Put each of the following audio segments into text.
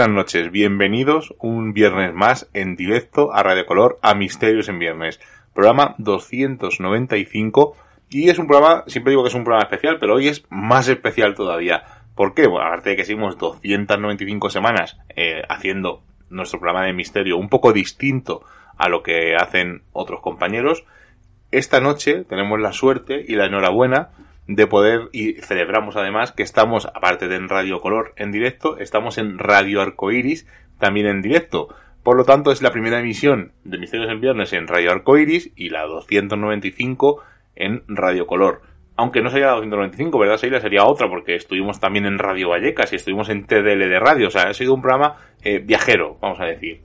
Buenas noches, bienvenidos un viernes más en directo a Radio Color a Misterios en Viernes, programa 295 y es un programa, siempre digo que es un programa especial, pero hoy es más especial todavía. ¿Por qué? Bueno, aparte de que seguimos 295 semanas eh, haciendo nuestro programa de misterio un poco distinto a lo que hacen otros compañeros, esta noche tenemos la suerte y la enhorabuena de poder y celebramos además que estamos, aparte de en Radio Color en directo, estamos en Radio Arcoiris también en directo. Por lo tanto, es la primera emisión de Misterios en Viernes en Radio Arcoiris y la 295 en Radio Color. Aunque no sería la 295, ¿verdad, Seila? Sería otra, porque estuvimos también en Radio Vallecas y estuvimos en TDL de Radio. O sea, ha sido un programa eh, viajero, vamos a decir.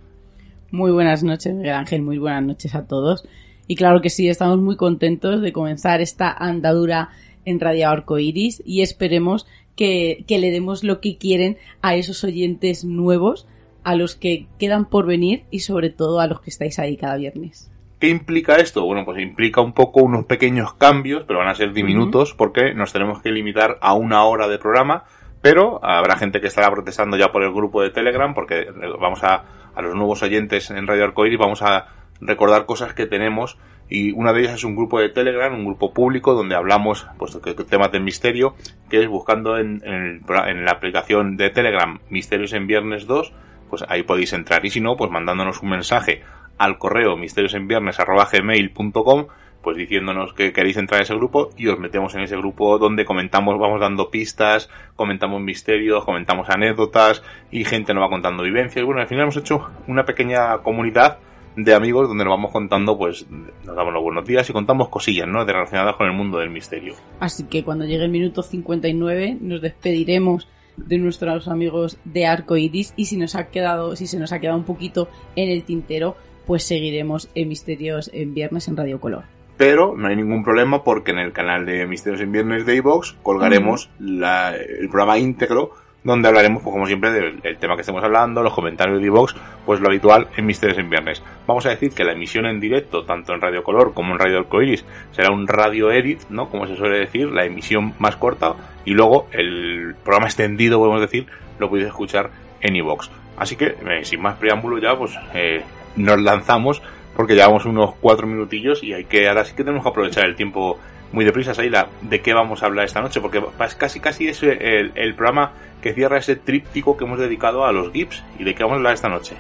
Muy buenas noches, Miguel Ángel. Muy buenas noches a todos. Y claro que sí, estamos muy contentos de comenzar esta andadura en Radio Arcoiris y esperemos que, que le demos lo que quieren a esos oyentes nuevos, a los que quedan por venir y sobre todo a los que estáis ahí cada viernes. ¿Qué implica esto? Bueno, pues implica un poco unos pequeños cambios, pero van a ser diminutos porque nos tenemos que limitar a una hora de programa, pero habrá gente que estará protestando ya por el grupo de Telegram porque vamos a, a los nuevos oyentes en Radio Arcoiris, vamos a recordar cosas que tenemos y una de ellas es un grupo de Telegram, un grupo público donde hablamos pues de temas de misterio, que es buscando en, en, la aplicación de Telegram Misterios en Viernes 2, pues ahí podéis entrar y si no, pues mandándonos un mensaje al correo misteriosenviernes.gmail.com pues diciéndonos que queréis entrar a ese grupo y os metemos en ese grupo donde comentamos, vamos dando pistas, comentamos misterios, comentamos anécdotas y gente nos va contando vivencias. Bueno, al final hemos hecho una pequeña comunidad de amigos donde nos vamos contando, pues nos damos los buenos días y contamos cosillas, ¿no? De relacionadas con el mundo del misterio. Así que cuando llegue el minuto 59 nos despediremos de nuestros amigos de Arco Iris y si nos ha quedado, si se nos ha quedado un poquito en el tintero, pues seguiremos en Misterios en Viernes en Radio Color. Pero no hay ningún problema porque en el canal de Misterios en Viernes de iVox colgaremos uh -huh. la, el programa íntegro donde hablaremos, pues como siempre, del, tema que estemos hablando, los comentarios de Vox, pues lo habitual en Misterios en Viernes. Vamos a decir que la emisión en directo, tanto en Radio Color como en Radio Arcoiris, será un radio edit, ¿no? Como se suele decir, la emisión más corta, y luego el programa extendido, podemos decir, lo podéis escuchar en iVox. Así que, eh, sin más preámbulo ya, pues eh, nos lanzamos, porque llevamos unos cuatro minutillos y hay que, ahora sí que tenemos que aprovechar el tiempo muy deprisa, Saila, de qué vamos a hablar esta noche, porque casi casi es el, el, programa que cierra ese tríptico que hemos dedicado a los GIPs y de qué vamos a hablar esta noche.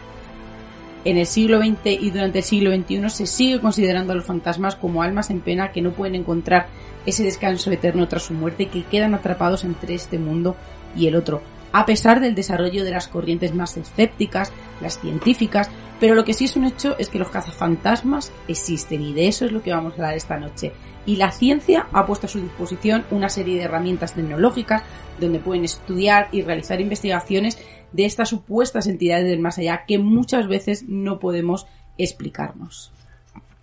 En el siglo XX y durante el siglo XXI se sigue considerando a los fantasmas como almas en pena que no pueden encontrar ese descanso eterno tras su muerte y que quedan atrapados entre este mundo y el otro, a pesar del desarrollo de las corrientes más escépticas, las científicas, pero lo que sí es un hecho es que los cazafantasmas existen y de eso es lo que vamos a hablar esta noche. Y la ciencia ha puesto a su disposición una serie de herramientas tecnológicas donde pueden estudiar y realizar investigaciones de estas supuestas entidades del más allá que muchas veces no podemos explicarnos.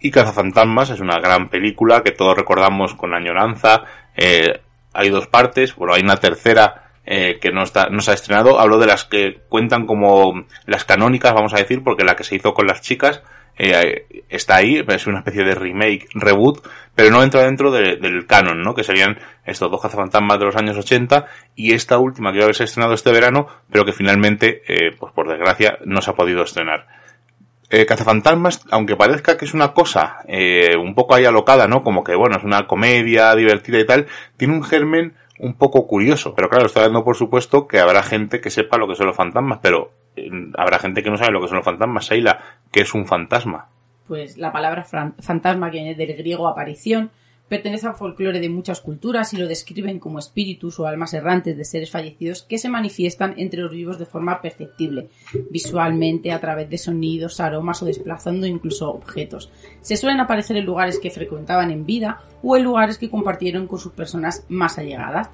Y Cazafantasmas es una gran película que todos recordamos con añoranza, Eh, hay dos partes, bueno, hay una tercera eh, que no, está, no se ha estrenado. Hablo de las que cuentan como las canónicas, vamos a decir, porque la que se hizo con las chicas eh, está ahí, es una especie de remake, reboot, pero no entra dentro del canon, ¿no? Que serían estos dos cazafantasmas de los años 80 y esta última que iba a haberse estrenado este verano, pero que finalmente, eh, pues por desgracia, no se ha podido estrenar. Eh, Cazafantasmas, aunque parezca que es una cosa eh, un poco ahí alocada, ¿no? Como que, bueno, es una comedia divertida y tal, tiene un germen un poco curioso. Pero claro, estoy hablando por supuesto que habrá gente que sepa lo que son los fantasmas, pero eh, habrá gente que no sabe lo que son los fantasmas. Seila, ¿qué es un fantasma? Pues la palabra fantasma viene del griego aparición pertenece al folclore de muchas culturas y lo describen como espíritus o almas errantes de seres fallecidos que se manifiestan entre los vivos de forma perceptible, visualmente, a través de sonidos, aromas o desplazando incluso objetos. Se suelen aparecer en lugares que frecuentaban en vida o en lugares que compartieron con sus personas más allegadas.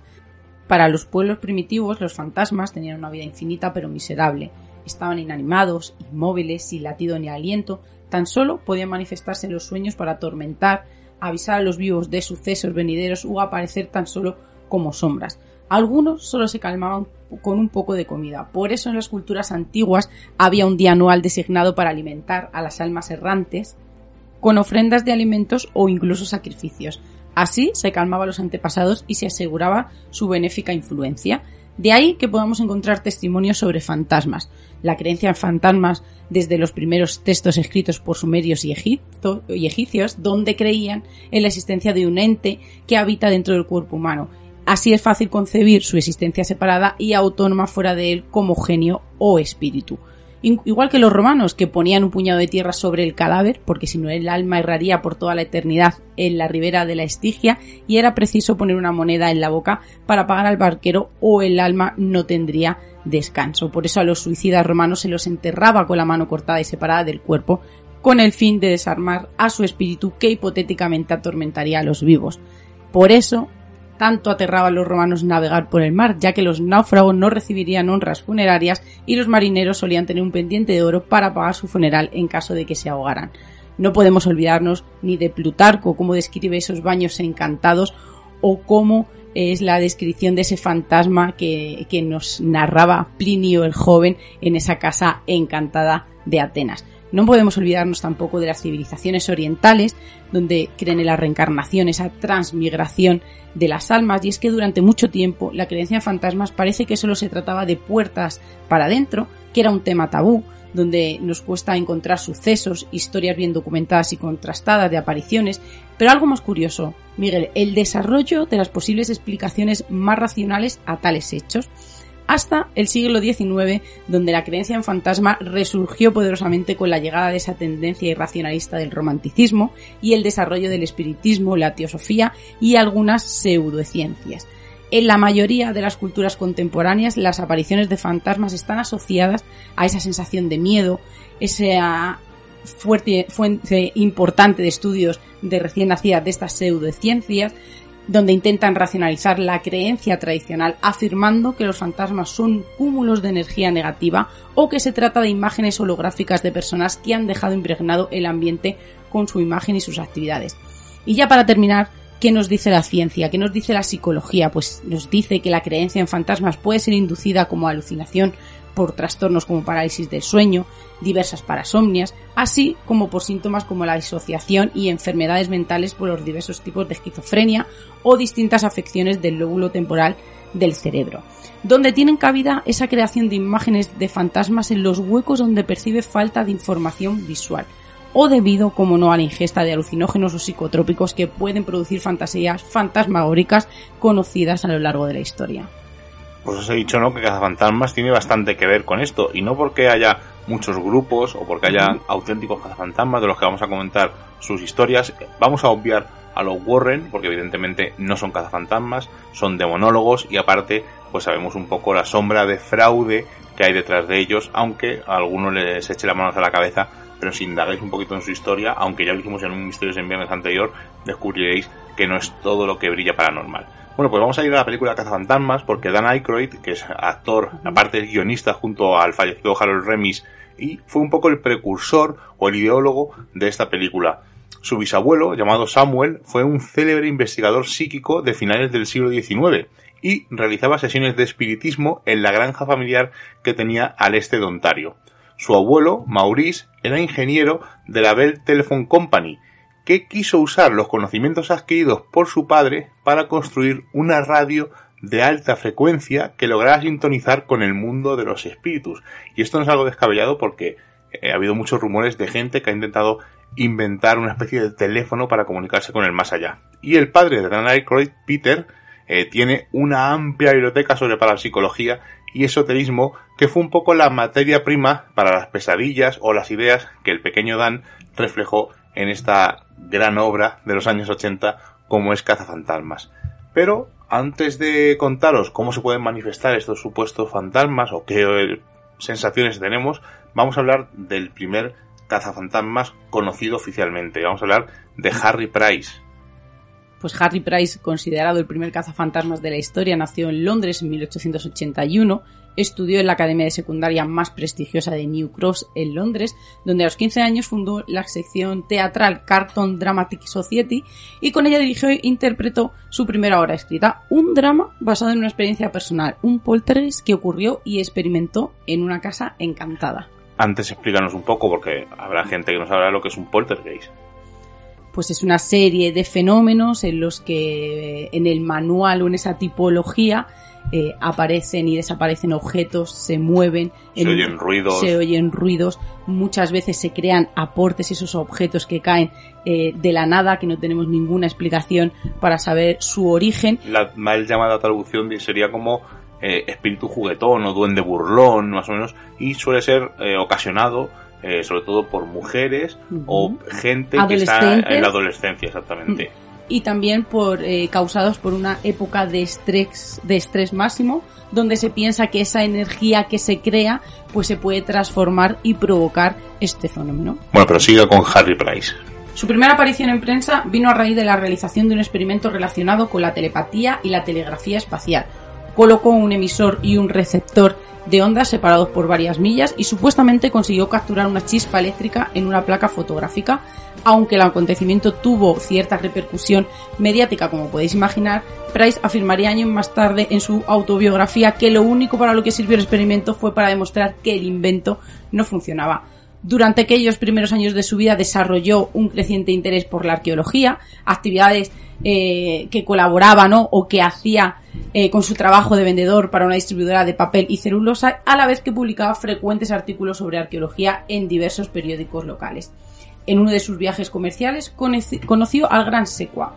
Para los pueblos primitivos, los fantasmas tenían una vida infinita pero miserable. Estaban inanimados, inmóviles, sin latido ni aliento, tan solo podían manifestarse en los sueños para atormentar, avisar a los vivos de sucesos venideros o aparecer tan solo como sombras. Algunos solo se calmaban con un poco de comida. Por eso en las culturas antiguas había un día anual designado para alimentar a las almas errantes con ofrendas de alimentos o incluso sacrificios. Así se calmaba a los antepasados y se aseguraba su benéfica influencia. De ahí que podamos encontrar testimonios sobre fantasmas. La creencia en fantasmas desde los primeros textos escritos por sumerios y, y egipcios, donde creían en la existencia de un ente que habita dentro del cuerpo humano. Así es fácil concebir su existencia separada y autónoma fuera de él como genio o espíritu. Igual que los romanos, que ponían un puñado de tierra sobre el cadáver, porque si no el alma erraría por toda la eternidad en la ribera de la Estigia, y era preciso poner una moneda en la boca para pagar al barquero o el alma no tendría descanso. Por eso a los suicidas romanos se los enterraba con la mano cortada y separada del cuerpo, con el fin de desarmar a su espíritu que hipotéticamente atormentaría a los vivos. Por eso tanto aterraba a los romanos navegar por el mar, ya que los náufragos no recibirían honras funerarias y los marineros solían tener un pendiente de oro para pagar su funeral en caso de que se ahogaran. No podemos olvidarnos ni de Plutarco, cómo describe esos baños encantados, o cómo es la descripción de ese fantasma que, que nos narraba Plinio el joven en esa casa encantada de Atenas. No podemos olvidarnos tampoco de las civilizaciones orientales, donde creen en la reencarnación, esa transmigración de las almas, y es que durante mucho tiempo la creencia en fantasmas parece que solo se trataba de puertas para adentro, que era un tema tabú, donde nos cuesta encontrar sucesos, historias bien documentadas y contrastadas de apariciones, pero algo más curioso, Miguel, el desarrollo de las posibles explicaciones más racionales a tales hechos hasta el siglo XIX, donde la creencia en fantasma resurgió poderosamente con la llegada de esa tendencia irracionalista del romanticismo y el desarrollo del espiritismo, la teosofía y algunas pseudociencias. En la mayoría de las culturas contemporáneas, las apariciones de fantasmas están asociadas a esa sensación de miedo, esa fuerte, fuente importante de estudios de recién nacidas de estas pseudociencias, donde intentan racionalizar la creencia tradicional afirmando que los fantasmas son cúmulos de energía negativa o que se trata de imágenes holográficas de personas que han dejado impregnado el ambiente con su imagen y sus actividades. Y ya para terminar, ¿qué nos dice la ciencia? ¿Qué nos dice la psicología? Pues nos dice que la creencia en fantasmas puede ser inducida como alucinación por trastornos como parálisis del sueño, diversas parasomnias, así como por síntomas como la disociación y enfermedades mentales por los diversos tipos de esquizofrenia o distintas afecciones del lóbulo temporal del cerebro, donde tienen cabida esa creación de imágenes de fantasmas en los huecos donde percibe falta de información visual, o debido, como no, a la ingesta de alucinógenos o psicotrópicos que pueden producir fantasías fantasmagóricas conocidas a lo largo de la historia pues os he dicho, ¿no? Que Cazafantasmas tiene bastante que ver con esto. Y no porque haya muchos grupos o porque haya auténticos cazafantasmas de los que vamos a comentar sus historias. Vamos a obviar a los Warren, porque evidentemente no son cazafantasmas, son demonólogos y aparte, pues sabemos un poco la sombra de fraude que hay detrás de ellos, aunque a algunos les eche la mano a la cabeza, pero si indagáis un poquito en su historia, aunque ya lo hicimos en un Misterios en Viernes anterior, descubriréis que no es todo lo que brilla paranormal. Bueno, pues vamos a ir a la película Cazafantasmas porque Dan Aykroyd, que es actor, aparte es guionista junto al fallecido Harold Remis, y fue un poco el precursor o el ideólogo de esta película. Su bisabuelo, llamado Samuel, fue un célebre investigador psíquico de finales del siglo XIX y realizaba sesiones de espiritismo en la granja familiar que tenía al este de Ontario. Su abuelo, Maurice, era ingeniero de la Bell Telephone Company, que quiso usar los conocimientos adquiridos por su padre para construir una radio de alta frecuencia que lograra sintonizar con el mundo de los espíritus. Y esto no es algo descabellado porque eh, ha habido muchos rumores de gente que ha intentado inventar una especie de teléfono para comunicarse con el más allá. Y el padre de Dan Aykroyd, Peter, eh, tiene una amplia biblioteca sobre parapsicología y esoterismo que fue un poco la materia prima para las pesadillas o las ideas que el pequeño Dan reflejó en esta gran obra de los años 80 como es Cazafantasmas. Pero antes de contaros cómo se pueden manifestar estos supuestos fantasmas o qué eh, sensaciones tenemos, vamos a hablar del primer cazafantasmas conocido oficialmente. Vamos a hablar de Harry Price. Pues Harry Price, considerado el primer cazafantasmas de la historia, nació en Londres en 1881 estudió en la academia de secundaria más prestigiosa de New Cross en Londres, donde a los 15 años fundó la sección teatral Carton Dramatic Society y con ella dirigió e interpretó su primera obra escrita, un drama basado en una experiencia personal, un poltergeist que ocurrió y experimentó en una casa encantada. Antes explícanos un poco porque habrá gente que no sabrá lo que es un poltergeist pues es una serie de fenómenos en los que en el manual o en esa tipología eh, aparecen y desaparecen objetos, se mueven. Se oyen ruidos. Se oyen ruidos. Muchas veces se crean aportes, esos objetos que caen eh, de la nada, que no tenemos ninguna explicación para saber su origen. La mal llamada traducción sería como eh, espíritu juguetón o duende burlón, más o menos, y suele ser ocasionado sobre todo por mujeres o gente que está en la adolescencia, exactamente. Mm y también por eh, causados por una época de estrés de estrés máximo donde se piensa que esa energía que se crea pues se puede transformar y provocar este fenómeno. Bueno, pero siga con Harry Price. Su primera aparición en prensa vino a raíz de la realización de un experimento relacionado con la telepatía y la telegrafía espacial. Colocó un emisor y un receptor de ondas separados por varias millas y supuestamente consiguió capturar una chispa eléctrica en una placa fotográfica, aunque el acontecimiento tuvo cierta repercusión mediática como podéis imaginar, Price afirmaría años más tarde en su autobiografía que lo único para lo que sirvió el experimento fue para demostrar que el invento no funcionaba. Durante aquellos primeros años de su vida desarrolló un creciente interés por la arqueología, actividades eh, que colaboraba ¿no? o que hacía eh, con su trabajo de vendedor para una distribuidora de papel y celulosa, a la vez que publicaba frecuentes artículos sobre arqueología en diversos periódicos locales. En uno de sus viajes comerciales conoció al gran Sequa,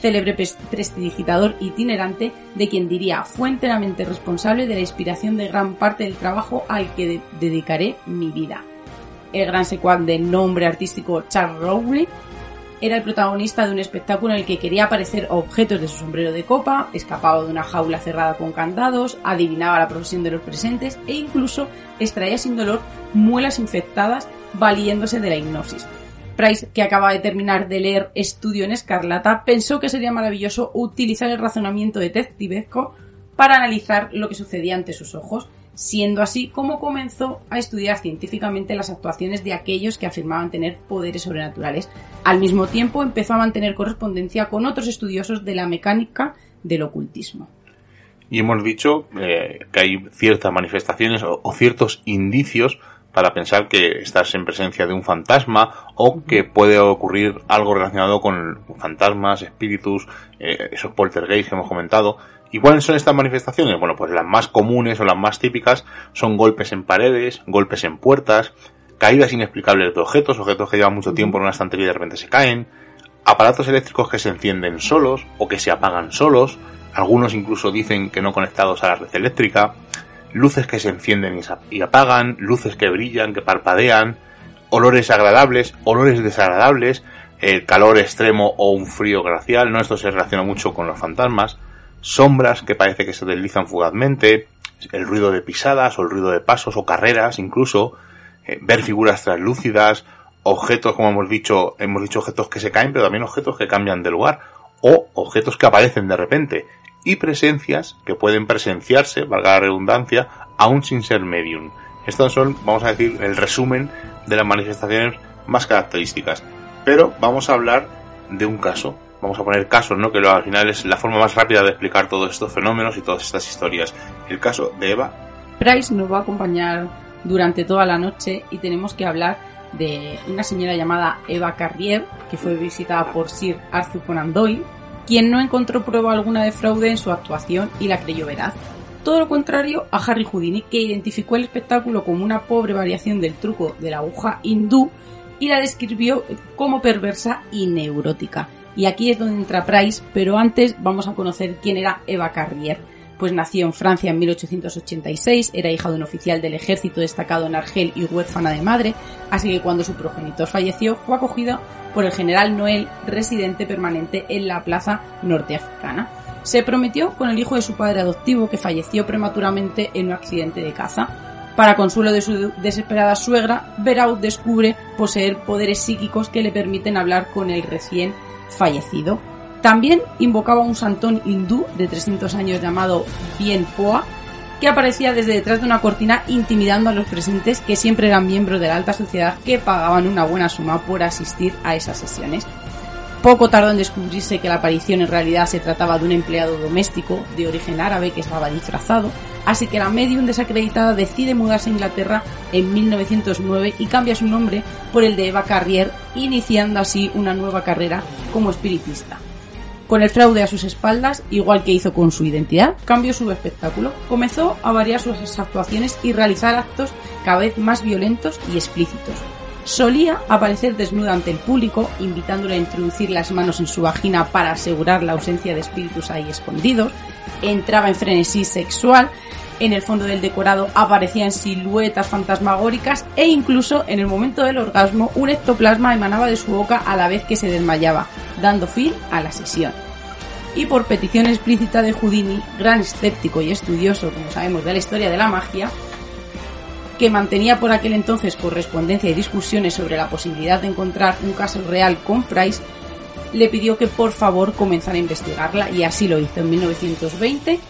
célebre prestidigitador itinerante de quien diría fue enteramente responsable de la inspiración de gran parte del trabajo al que dedicaré mi vida. El gran secuaz de nombre artístico Charles Rowley era el protagonista de un espectáculo en el que quería aparecer objetos de su sombrero de copa, escapaba de una jaula cerrada con candados, adivinaba la profesión de los presentes e incluso extraía sin dolor muelas infectadas valiéndose de la hipnosis. Price, que acaba de terminar de leer Estudio en Escarlata, pensó que sería maravilloso utilizar el razonamiento detectivesco para analizar lo que sucedía ante sus ojos siendo así como comenzó a estudiar científicamente las actuaciones de aquellos que afirmaban tener poderes sobrenaturales. Al mismo tiempo empezó a mantener correspondencia con otros estudiosos de la mecánica del ocultismo. Y hemos dicho eh, que hay ciertas manifestaciones o, ciertos indicios para pensar que estás en presencia de un fantasma o que puede ocurrir algo relacionado con fantasmas, espíritus, eh, esos poltergeist que hemos comentado. ¿Y cuáles son estas manifestaciones? Bueno, pues las más comunes o las más típicas son golpes en paredes, golpes en puertas, caídas inexplicables de objetos, objetos que llevan mucho tiempo en una estantería y de repente se caen, aparatos eléctricos que se encienden solos o que se apagan solos, algunos incluso dicen que no conectados a la red eléctrica, luces que se encienden y apagan, luces que brillan, que parpadean, olores agradables, olores desagradables, el calor extremo o un frío glacial, ¿no? Esto se relaciona mucho con los fantasmas, sombras que parece que se deslizan fugazmente, el ruido de pisadas o el ruido de pasos o carreras incluso, eh, ver figuras translúcidas, objetos, como hemos dicho, hemos dicho objetos que se caen, pero también objetos que cambian de lugar, o objetos que aparecen de repente, y presencias que pueden presenciarse, valga la redundancia, aún sin ser medium. Estos son, vamos a decir, el resumen de las manifestaciones más características. Pero vamos a hablar de un caso. Vamos a poner casos, ¿no? Que al final es la forma más rápida de explicar todos estos fenómenos y todas estas historias. El caso de Eva. Price nos va a acompañar durante toda la noche y tenemos que hablar de una señora llamada Eva Carrier, que fue visitada por Sir Arthur Conan Doyle, quien no encontró prueba alguna de fraude en su actuación y la creyó veraz. Todo lo contrario a Harry Houdini, que identificó el espectáculo como una pobre variación del truco de la aguja hindú y la describió como perversa y neurótica. Y aquí es donde entra Price, pero antes vamos a conocer quién era Eva Carrier pues nació en Francia en 1886, era hija de un oficial del ejército destacado en Argel y huérfana de madre, así que cuando su progenitor falleció fue acogida por el general Noel, residente permanente en la plaza norteafricana. Se prometió con el hijo de su padre adoptivo que falleció prematuramente en un accidente de caza. Para consuelo de su desesperada suegra, Beraud descubre poseer poderes psíquicos que le permiten hablar con el recién fallecido. También invocaba un santón hindú de 300 años llamado Bien Poa, que aparecía desde detrás de una cortina intimidando a los presentes que siempre eran miembros de la alta sociedad que pagaban una buena suma por asistir a esas sesiones. Poco tardó en descubrirse que la aparición en realidad se trataba de un empleado doméstico de origen árabe que estaba disfrazado, así que la medium desacreditada decide mudarse a Inglaterra en 1909 y cambia su nombre por el de Eva Carrier, iniciando así una nueva carrera como espiritista. Con el fraude a sus espaldas, igual que hizo con su identidad, cambió su espectáculo. Comenzó a variar sus actuaciones y realizar actos cada vez más violentos y explícitos. Solía aparecer desnuda ante el público, invitándole a introducir las manos en su vagina para asegurar la ausencia de espíritus ahí escondidos. Entraba en frenesí sexual en el fondo del decorado aparecían siluetas fantasmagóricas e incluso en el momento del orgasmo un ectoplasma emanaba de su boca a la vez que se desmayaba, dando fin a la sesión. Y por petición explícita de Houdini, gran escéptico y estudioso, como sabemos, de la historia de la magia, que mantenía por aquel entonces correspondencia y discusiones sobre la posibilidad de encontrar un caso real con Price, le pidió que por favor comenzara a investigarla y así lo hizo en 1920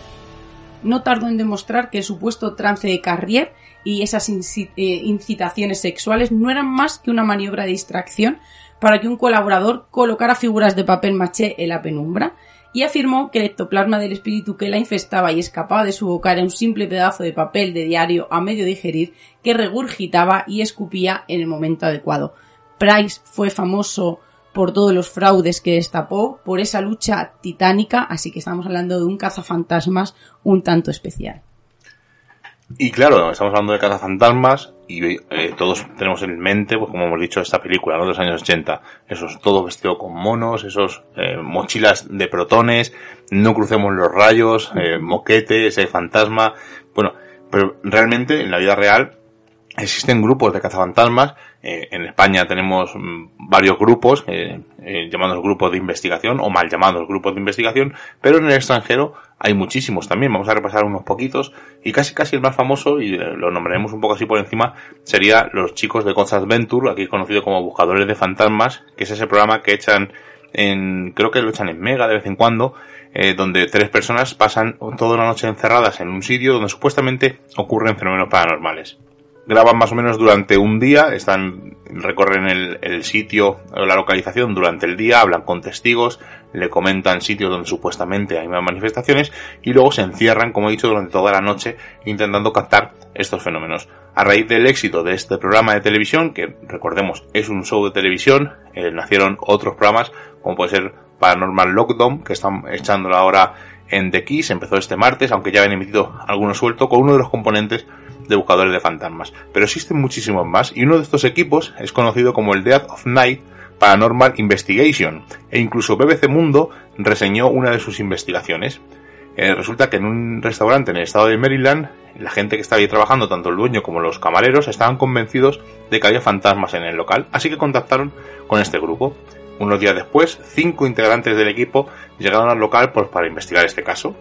no tardó en demostrar que el supuesto trance de Carrier y esas eh, incitaciones sexuales no eran más que una maniobra de distracción para que un colaborador colocara figuras de papel maché en la penumbra y afirmó que el ectoplasma del espíritu que la infestaba y escapaba de su boca era un simple pedazo de papel de diario a medio digerir que regurgitaba y escupía en el momento adecuado. Price fue famoso por todos los fraudes que destapó, por esa lucha titánica, así que estamos hablando de un cazafantasmas un tanto especial. Y claro, estamos hablando de cazafantasmas y eh, todos tenemos en mente, pues como hemos dicho, esta película ¿no? de los años 80, esos todo vestido con monos, esos eh, mochilas de protones, no crucemos los rayos, eh, moquete, ese fantasma, bueno, pero realmente en la vida real existen grupos de cazafantasmas eh, en España tenemos mm, varios grupos, eh, eh, llamados grupos de investigación o mal llamados grupos de investigación, pero en el extranjero hay muchísimos también. Vamos a repasar unos poquitos y casi casi el más famoso, y lo nombraremos un poco así por encima, sería los chicos de Ghost Adventure, aquí conocido como Buscadores de Fantasmas, que es ese programa que echan en, creo que lo echan en Mega de vez en cuando, donde tres personas pasan toda una noche encerradas en un sitio donde supuestamente ocurren fenómenos paranormales graban más o menos durante un día, están, recorren el, el sitio la localización durante el día, hablan con testigos, le comentan sitios donde supuestamente hay manifestaciones y luego se encierran, como he dicho, durante toda la noche intentando captar estos fenómenos. A raíz del éxito de este programa de televisión, que recordemos es un show de televisión, eh, nacieron otros programas como puede ser Paranormal Lockdown, que están echándolo ahora en The Keys, empezó este martes, aunque ya habían emitido algunos suelto, con uno de los componentes de buscadores de fantasmas. Pero existen muchísimos más y uno de estos equipos es conocido como el Death of Night Paranormal Investigation e incluso BBC Mundo reseñó una de sus investigaciones. Eh, resulta que en un restaurante en el estado de Maryland, la gente que estaba ahí trabajando, tanto el dueño como los camareros, estaban convencidos de que había fantasmas en el local, así que contactaron con este grupo. Unos días después, cinco integrantes del equipo llegaron al local pues, para investigar este caso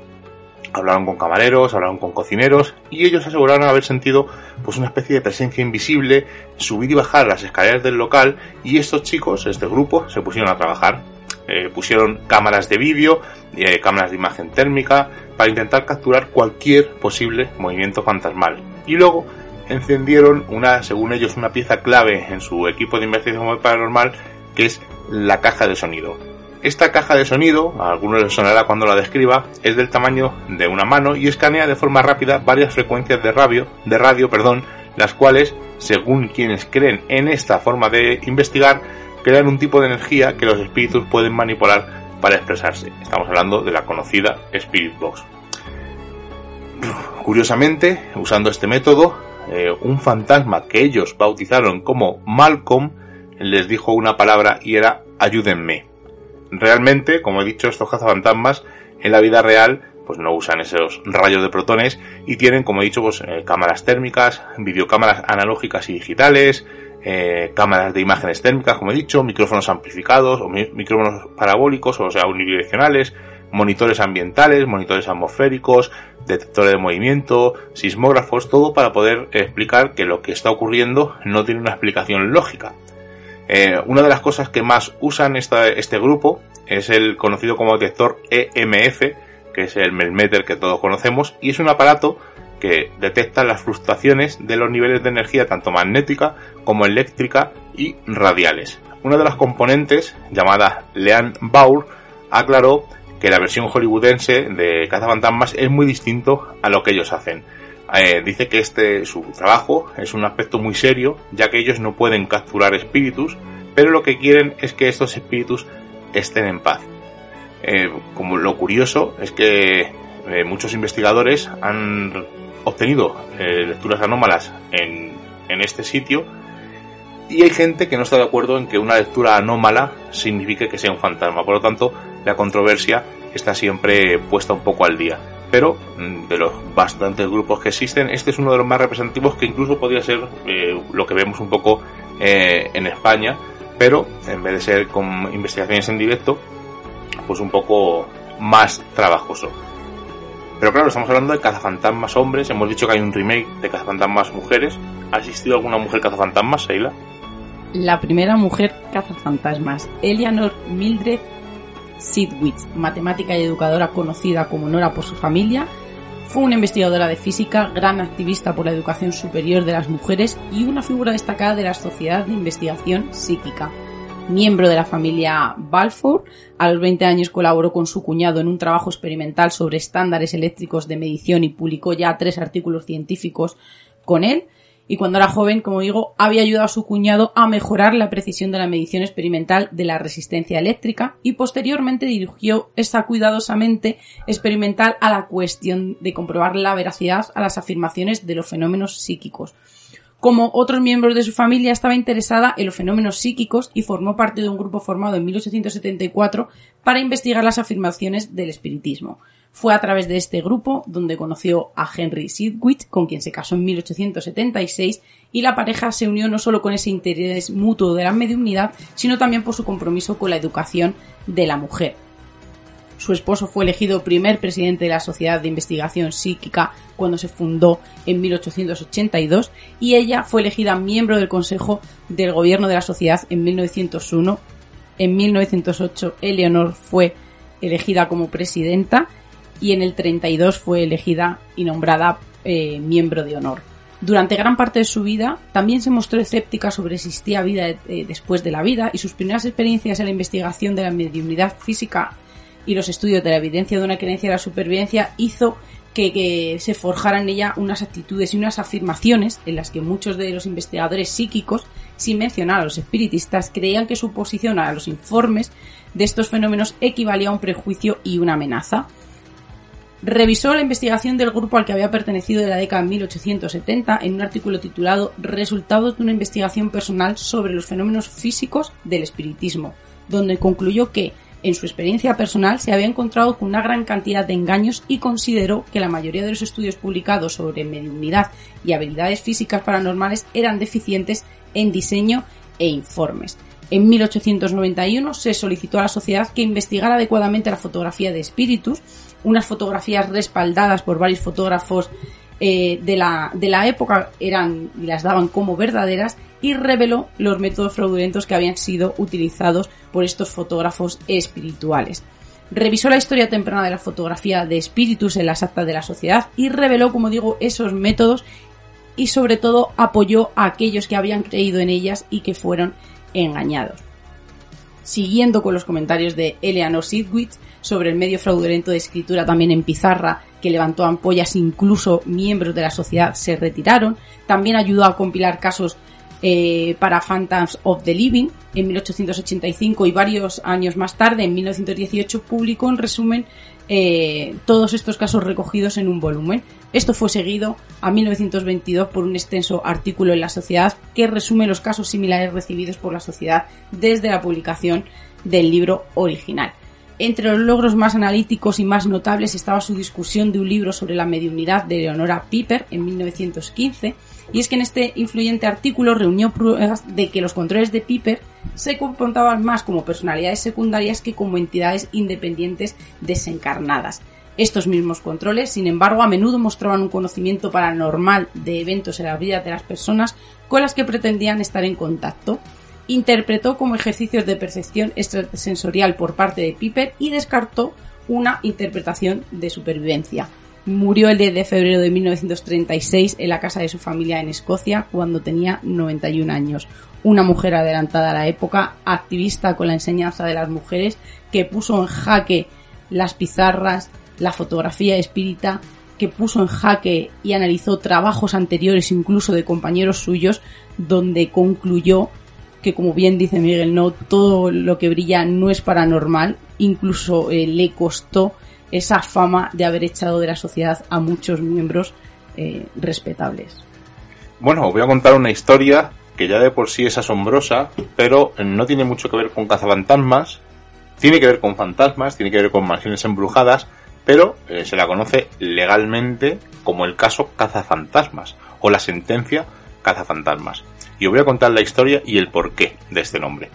hablaron con camareros, hablaron con cocineros y ellos aseguraron haber sentido pues una especie de presencia invisible, subir y bajar las escaleras del local y estos chicos, este grupo, se pusieron a trabajar. Eh, pusieron cámaras de vídeo, eh, cámaras de imagen térmica para intentar capturar cualquier posible movimiento fantasmal. Y luego encendieron una, según ellos, una pieza clave en su equipo de investigación paranormal que es la caja de sonido. Esta caja de sonido, a algunos les sonará cuando la describa, es del tamaño de una mano y escanea de forma rápida varias frecuencias de radio, de radio perdón, las cuales, según quienes creen en esta forma de investigar, crean un tipo de energía que los espíritus pueden manipular para expresarse. Estamos hablando de la conocida Spirit Box. Curiosamente, usando este método, eh, un fantasma que ellos bautizaron como Malcolm les dijo una palabra y era ayúdenme. Realmente, como he dicho, estos cazafantasmas en la vida real pues no usan esos rayos de protones y tienen, como he dicho, pues eh, cámaras térmicas, videocámaras analógicas y digitales, eh, cámaras de imágenes térmicas, como he dicho, micrófonos amplificados o micrófonos parabólicos, o sea, unidireccionales, monitores ambientales, monitores atmosféricos, detectores de movimiento, sismógrafos, todo para poder explicar que lo que está ocurriendo no tiene una explicación lógica. Eh, una de las cosas que más usan este grupo es el conocido como detector EMF, que es el Melmeter que todos conocemos, y es un aparato que detecta las fluctuaciones de los niveles de energía tanto magnética como eléctrica y radiales. Una de las componentes, llamada Leanne Baur, aclaró que la versión hollywoodense de Cazafantasmas es muy distinto a lo que ellos hacen. Eh, dice que este su trabajo es un aspecto muy serio, ya que ellos no pueden capturar espíritus, pero lo que quieren es que estos espíritus estén en paz. Eh, como lo curioso es que eh, muchos investigadores han obtenido lecturas anómalas en, en este sitio y hay gente que no está de acuerdo en que una lectura anómala signifique que sea un fantasma. Por lo tanto, la controversia está siempre puesta un poco al día. Pero mm, de los bastantes grupos que existen, este es uno de los más representativos que incluso podría ser eh, lo que vemos un poco eh, en España, pero en vez de ser con investigaciones en directo, pues un poco más trabajoso. Pero claro, estamos hablando de cazafantasmas hombres, hemos dicho que hay un remake de cazafantasmas mujeres. ¿Ha existido alguna mujer cazafantasmas, Seila? La primera mujer cazafantasmas, Eleanor Mildred Sidwitz, matemática y educadora conocida como Nora por su familia, fue una investigadora de física, gran activista por la educación superior de las mujeres y una figura destacada de la Sociedad de Investigación Psíquica. Miembro de la familia Balfour, a los 20 años colaboró con su cuñado en un trabajo experimental sobre estándares eléctricos de medición y publicó ya tres artículos científicos con él y cuando era joven, como digo, había ayudado a su cuñado a mejorar la precisión de la medición experimental de la resistencia eléctrica y posteriormente dirigió esta cuidadosamente experimental a la cuestión de comprobar la veracidad a las afirmaciones de los fenómenos psíquicos. Como otros miembros de su familia estaba interesada en los fenómenos psíquicos y formó parte de un grupo formado en 1874 para investigar las afirmaciones del espiritismo. Fue a través de este grupo donde conoció a Henry Sidgwick, con quien se casó en 1876, y la pareja se unió no solo con ese interés mutuo de la mediunidad, sino también por su compromiso con la educación de la mujer. Su esposo fue elegido primer presidente de la Sociedad de Investigación Psíquica cuando se fundó en 1882 y ella fue elegida miembro del Consejo del Gobierno de la Sociedad en 1901. En 1908 Eleonor fue elegida como presidenta y en el 32 fue elegida y nombrada eh, miembro de honor. Durante gran parte de su vida también se mostró escéptica sobre si existía vida eh, después de la vida y sus primeras experiencias en la investigación de la mediunidad física y los estudios de la evidencia de una creencia de la supervivencia hizo que, que, se forjaran en ella unas actitudes y unas afirmaciones en las que muchos de los investigadores psíquicos, sin mencionar a los espiritistas, creían que su posición a los informes de estos fenómenos equivalía a un prejuicio y una amenaza revisó la investigación del grupo al que había pertenecido de la década de 1870 en un artículo titulado Resultados de una investigación personal sobre los fenómenos físicos del espiritismo, donde concluyó que, en su experiencia personal, se había encontrado con una gran cantidad de engaños y consideró que la mayoría de los estudios publicados sobre mediunidad y habilidades físicas paranormales eran deficientes en diseño e informes. En 1891 se solicitó a la sociedad que investigara adecuadamente la fotografía de espíritus unas fotografías respaldadas por varios fotógrafos eh, de, la, de la época eran y las daban como verdaderas y reveló los métodos fraudulentos que habían sido utilizados por estos fotógrafos espirituales. Revisó la historia temprana de la fotografía de espíritus en las actas de la sociedad y reveló, como digo, esos métodos y sobre todo apoyó a aquellos que habían creído en ellas y que fueron engañados. Siguiendo con los comentarios de Eleanor Sidwitz sobre el medio fraudulento de escritura también en pizarra que levantó ampollas, incluso miembros de la sociedad se retiraron. También ayudó a compilar casos eh, para Phantoms of the Living en 1885 y varios años más tarde, en 1918, publicó en resumen eh, todos estos casos recogidos en un volumen. Esto fue seguido a 1922 por un extenso artículo en la sociedad que resume los casos similares recibidos por la sociedad desde la publicación del libro original. Entre los logros más analíticos y más notables estaba su discusión de un libro sobre la mediunidad de Leonora Piper en 1915, y es que en este influyente artículo reunió pruebas de que los controles de Piper se comportaban más como personalidades secundarias que como entidades independientes desencarnadas. Estos mismos controles, sin embargo, a menudo mostraban un conocimiento paranormal de eventos en la vida de las personas con las que pretendían estar en contacto. Interpretó como ejercicios de percepción extrasensorial por parte de Piper y descartó una interpretación de supervivencia. Murió el 10 de febrero de 1936 en la casa de su familia en Escocia cuando tenía 91 años. Una mujer adelantada a la época, activista con la enseñanza de las mujeres, que puso en jaque las pizarras, la fotografía espírita, que puso en jaque y analizó trabajos anteriores incluso de compañeros suyos, donde concluyó que como bien dice Miguel, no todo lo que brilla no es paranormal, incluso eh, le costó esa fama de haber echado de la sociedad a muchos miembros eh, respetables. Bueno, os voy a contar una historia que ya de por sí es asombrosa, pero no tiene mucho que ver con cazafantasmas, tiene que ver con fantasmas, tiene que ver con mansiones embrujadas, pero eh, se la conoce legalmente como el caso cazafantasmas o la sentencia cazafantasmas. Y os voy a contar la historia y el porqué de este nombre.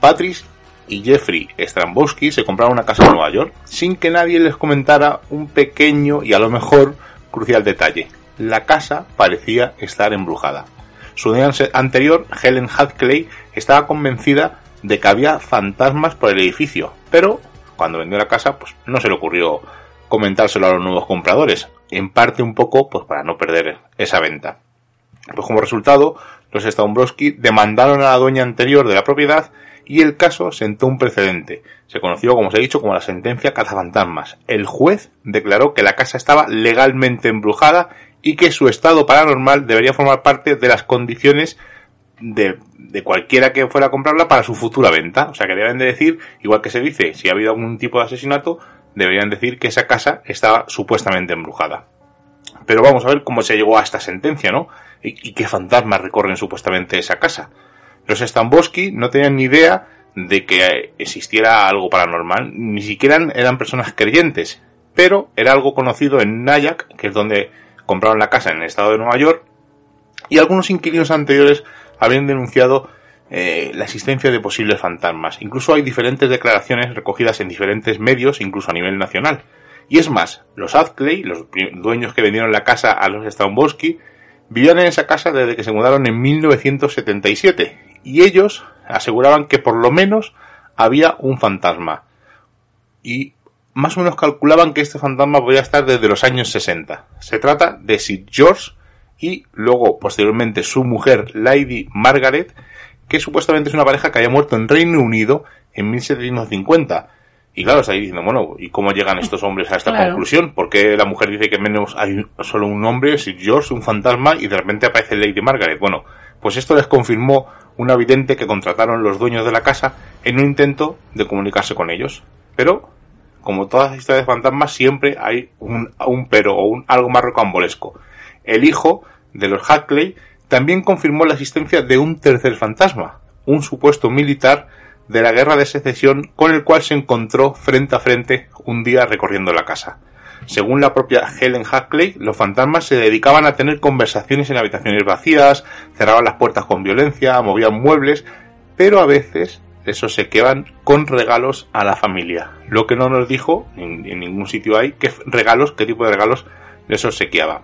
Patrice y Jeffrey Strambowski se compraron una casa en Nueva York sin que nadie les comentara un pequeño y a lo mejor crucial detalle. La casa parecía estar embrujada. Su día anterior, Helen Hadclay estaba convencida de que había fantasmas por el edificio, pero cuando vendió la casa, pues no se le ocurrió comentárselo a los nuevos compradores, en parte un poco pues para no perder esa venta. Pues como resultado, los Strambowski demandaron a la dueña anterior de la propiedad y el caso sentó un precedente. Se conoció, como os he dicho, como la sentencia cazafantasmas. El juez declaró que la casa estaba legalmente embrujada y que su estado paranormal debería formar parte de las condiciones de, de, cualquiera que fuera a comprarla para su futura venta. O sea que deben de decir, igual que se dice, si ha habido algún tipo de asesinato, deberían decir que esa casa estaba supuestamente embrujada. Pero vamos a ver cómo se llegó a esta sentencia, ¿no? Y, y qué fantasmas recorren supuestamente esa casa. Los Stamboski no tenían ni idea de que existiera algo paranormal, ni siquiera eran personas creyentes, pero era algo conocido en Nyack, que es donde compraron la casa en el estado de Nueva York, y algunos inquilinos anteriores habían denunciado eh, la existencia de posibles fantasmas. Incluso hay diferentes declaraciones recogidas en diferentes medios, incluso a nivel nacional. Y es más, los Adclay, los dueños que vendieron la casa a los Stamboski, vivían en esa casa desde que se mudaron en 1977 y ellos aseguraban que por lo menos había un fantasma. Y más o menos calculaban que este fantasma podía estar desde los años 60. Se trata de Sid George y luego posteriormente su mujer Lady Margaret, que supuestamente es una pareja que había muerto en Reino Unido en 1750. Y claro, está ahí diciendo, bueno, ¿y cómo llegan estos hombres a esta conclusión? Porque la mujer dice que menos hay solo un hombre, Sid George, un fantasma, y de repente aparece Lady Margaret? Bueno, pues esto les confirmó un evidente que contrataron los dueños de la casa en un intento de comunicarse con ellos. Pero, como todas las historias de fantasmas, siempre hay un, un pero o un algo más rocambolesco. El hijo de los Hackley también confirmó la existencia de un tercer fantasma, un supuesto militar de la guerra de secesión con el cual se encontró frente a frente un día recorriendo la casa. Según la propia Helen Hackley, los fantasmas se dedicaban a tener conversaciones en habitaciones vacías, cerraban las puertas con violencia, movían muebles, pero a veces eso se quedaban con regalos a la familia. Lo que no nos dijo, en, ningún sitio hay, qué regalos, qué tipo de regalos se obsequiaba.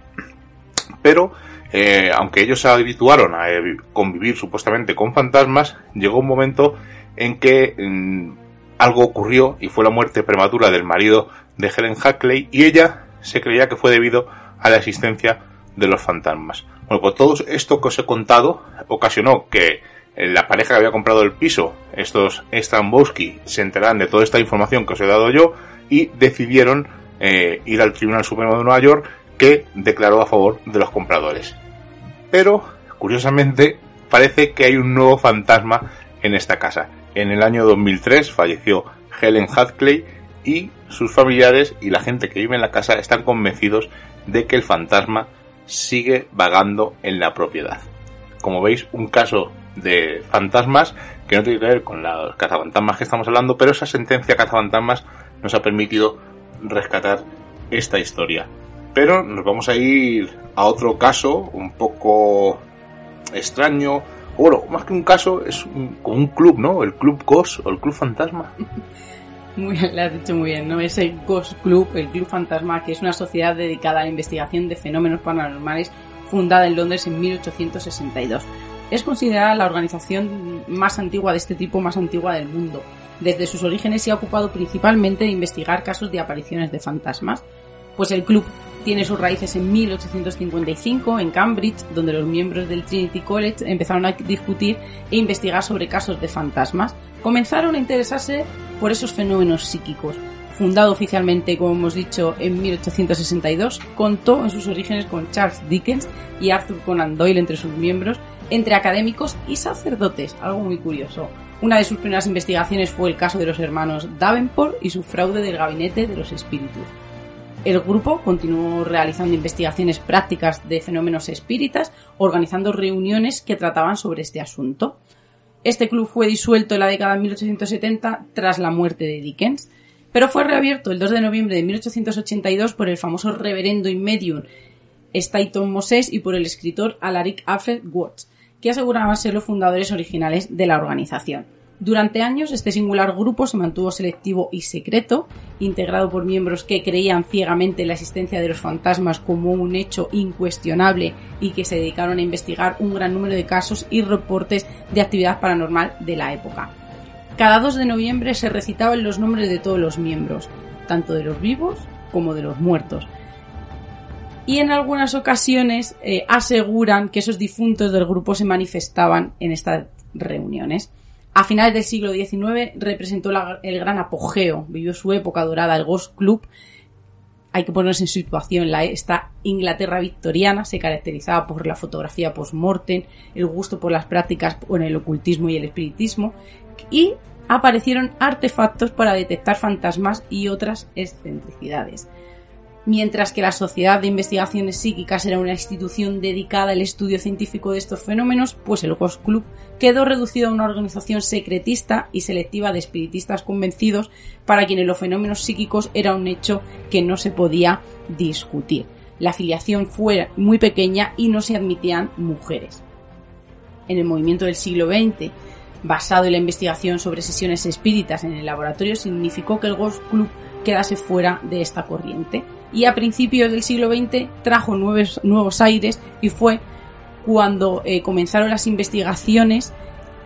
Pero, eh, aunque ellos se habituaron a eh, convivir supuestamente con fantasmas, llegó un momento en que mm, algo ocurrió y fue la muerte prematura del marido de Helen Hackley y ella se creía que fue debido a la existencia de los fantasmas. Bueno, pues todo esto que os he contado ocasionó que la pareja que había comprado el piso, estos Stambowski, se enteran de toda esta información que os he dado yo y decidieron eh, ir al Tribunal Supremo de Nueva York que declaró a favor de los compradores. Pero, curiosamente, parece que hay un nuevo fantasma en esta casa. En el año 2003 falleció Helen Hadley y sus familiares y la gente que vive en la casa están convencidos de que el fantasma sigue vagando en la propiedad. Como veis, un caso de fantasmas que no tiene que ver con los cazafantasmas que estamos hablando, pero esa sentencia cazafantasmas nos ha permitido rescatar esta historia. Pero nos vamos a ir a otro caso un poco extraño. Bueno, más que un caso, es como un club, ¿no? El Club Ghost o el Club Fantasma. Muy bien, lo has dicho muy bien, ¿no? Es el Ghost Club, el Club Fantasma, que es una sociedad dedicada a la investigación de fenómenos paranormales fundada en Londres en 1862. Es considerada la organización más antigua de este tipo, más antigua del mundo. Desde sus orígenes se ha ocupado principalmente de investigar casos de apariciones de fantasmas. Pues el club tiene sus raíces en 1855 en Cambridge, donde los miembros del Trinity College empezaron a discutir e investigar sobre casos de fantasmas. Comenzaron a interesarse por esos fenómenos psíquicos. Fundado oficialmente, como hemos dicho, en 1862, contó en sus orígenes con Charles Dickens y Arthur Conan Doyle entre sus miembros, entre académicos y sacerdotes, algo muy curioso. Una de sus primeras investigaciones fue el caso de los hermanos Davenport y su fraude del gabinete de los espíritus. El grupo continuó realizando investigaciones prácticas de fenómenos espíritas, organizando reuniones que trataban sobre este asunto. Este club fue disuelto en la década de 1870 tras la muerte de Dickens, pero fue reabierto el 2 de noviembre de 1882 por el famoso reverendo y medium Staton Moses y por el escritor Alaric Alfred Watts, que aseguraban ser los fundadores originales de la organización. Durante años este singular grupo se mantuvo selectivo y secreto, integrado por miembros que creían ciegamente en la existencia de los fantasmas como un hecho incuestionable y que se dedicaron a investigar un gran número de casos y reportes de actividad paranormal de la época. Cada 2 de noviembre se recitaban los nombres de todos los miembros, tanto de los vivos como de los muertos. Y en algunas ocasiones eh, aseguran que esos difuntos del grupo se manifestaban en estas reuniones. A finales del siglo XIX representó el gran apogeo, vivió su época dorada, el Ghost Club. Hay que ponerse en situación, la, esta Inglaterra victoriana se caracterizaba por la fotografía post-mortem, el gusto por las prácticas con el ocultismo y el espiritismo, y aparecieron artefactos para detectar fantasmas y otras excentricidades mientras que la Sociedad de Investigaciones Psíquicas era una institución dedicada al estudio científico de estos fenómenos, pues el Ghost Club quedó reducido a una organización secretista y selectiva de espiritistas convencidos para quienes los fenómenos psíquicos era un hecho que no se podía discutir. La afiliación fue muy pequeña y no se admitían mujeres. En el movimiento del siglo XX, basado en la investigación sobre sesiones espíritas en el laboratorio, significó que el Ghost Club quedase fuera de esta corriente y a principios del siglo XX trajo nuevos, nuevos aires y fue cuando eh, comenzaron las investigaciones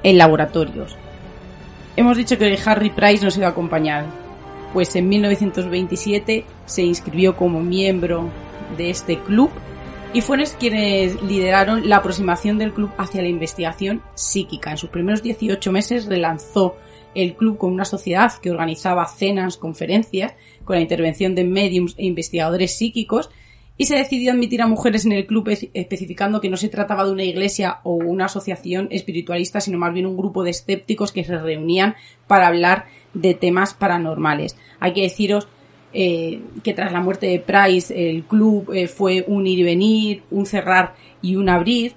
en laboratorios. Hemos dicho que Harry Price nos iba a acompañar, pues en 1927 se inscribió como miembro de este club y fueron quienes lideraron la aproximación del club hacia la investigación psíquica. En sus primeros 18 meses relanzó el club con una sociedad que organizaba cenas, conferencias, con la intervención de mediums e investigadores psíquicos, y se decidió admitir a mujeres en el club especificando que no se trataba de una iglesia o una asociación espiritualista, sino más bien un grupo de escépticos que se reunían para hablar de temas paranormales. Hay que deciros eh, que tras la muerte de Price el club eh, fue un ir y venir, un cerrar y un abrir,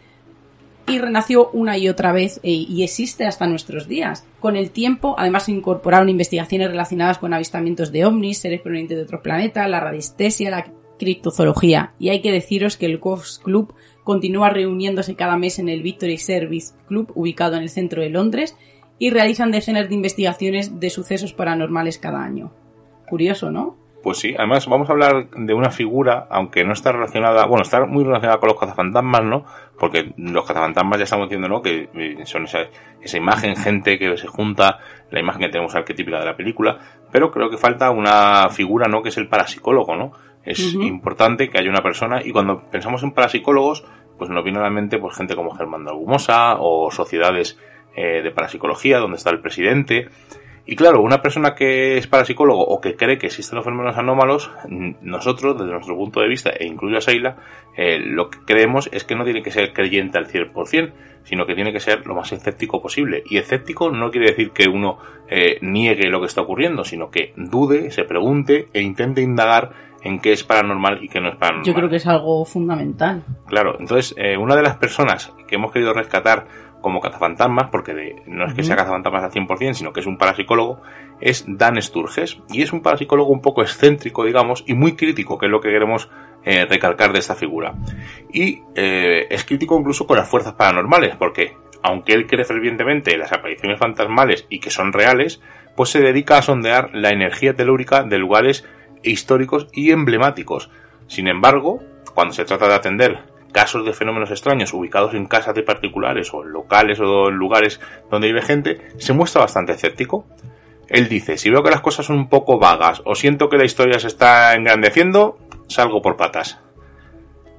y renació una y otra vez eh, y existe hasta nuestros días. Con el tiempo, además, se incorporaron investigaciones relacionadas con avistamientos de ovnis, seres provenientes de otros planetas, la radiestesia, la criptozoología. Y hay que deciros que el Ghost Club continúa reuniéndose cada mes en el Victory Service Club, ubicado en el centro de Londres, y realizan decenas de investigaciones de sucesos paranormales cada año. Curioso, ¿no? Pues sí, además vamos a hablar de una figura, aunque no está relacionada, bueno, está muy relacionada con los cazafantasmas, ¿no? Porque los cazafantasmas ya estamos diciendo, ¿no? Que eh, son esa, esa imagen, gente que se junta, la imagen que tenemos arquetípica de la película, pero creo que falta una figura, ¿no? Que es el parapsicólogo, ¿no? Es importante que haya una persona, y cuando pensamos en parapsicólogos, pues nos viene a la mente pues gente como Germán de Algumosa o sociedades eh, de parapsicología, donde está el presidente. Y claro, una persona que es parapsicólogo o que cree que existen los fenómenos anómalos, nosotros, desde nuestro punto de vista, e incluyo a Seila, eh, lo que creemos es que no tiene que ser creyente al 100%, sino que tiene que ser lo más escéptico posible. Y escéptico no quiere decir que uno eh, niegue lo que está ocurriendo, sino que dude, se pregunte e intente indagar en qué es paranormal y qué no es paranormal. Yo creo que es algo fundamental. Claro, entonces, eh, una de las personas que hemos querido rescatar como cazafantasmas, porque no es que sea cazafantasmas al 100%, sino que es un parapsicólogo, es Dan Sturges. Y es un parapsicólogo un poco excéntrico, digamos, y muy crítico, que es lo que queremos eh, recalcar de esta figura. Y eh, es crítico incluso con las fuerzas paranormales, porque aunque él cree fervientemente en las apariciones fantasmales y que son reales, pues se dedica a sondear la energía telúrica de lugares históricos y emblemáticos. Sin embargo, cuando se trata de atender casos de fenómenos extraños ubicados en casas de particulares o en locales o en lugares donde vive gente, se muestra bastante escéptico. Él dice, si veo que las cosas son un poco vagas o siento que la historia se está engrandeciendo, salgo por patas.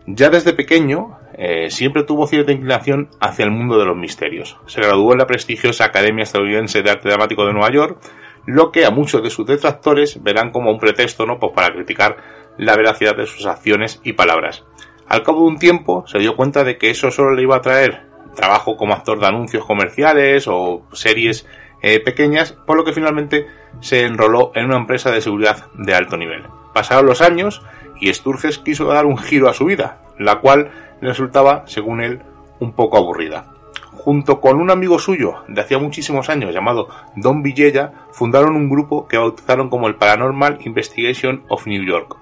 Ya desde pequeño, eh, siempre tuvo cierta inclinación hacia el mundo de los misterios. Se graduó en la prestigiosa Academia Estadounidense de Arte Dramático de Nueva York, lo que a muchos de sus detractores verán como un pretexto ¿no? pues para criticar la veracidad de sus acciones y palabras. Al cabo de un tiempo se dio cuenta de que eso solo le iba a traer trabajo como actor de anuncios comerciales o series eh, pequeñas, por lo que finalmente se enroló en una empresa de seguridad de alto nivel. Pasaron los años y Sturges quiso dar un giro a su vida, la cual resultaba, según él, un poco aburrida. Junto con un amigo suyo de hacía muchísimos años llamado Don Villela, fundaron un grupo que bautizaron como el Paranormal Investigation of New York,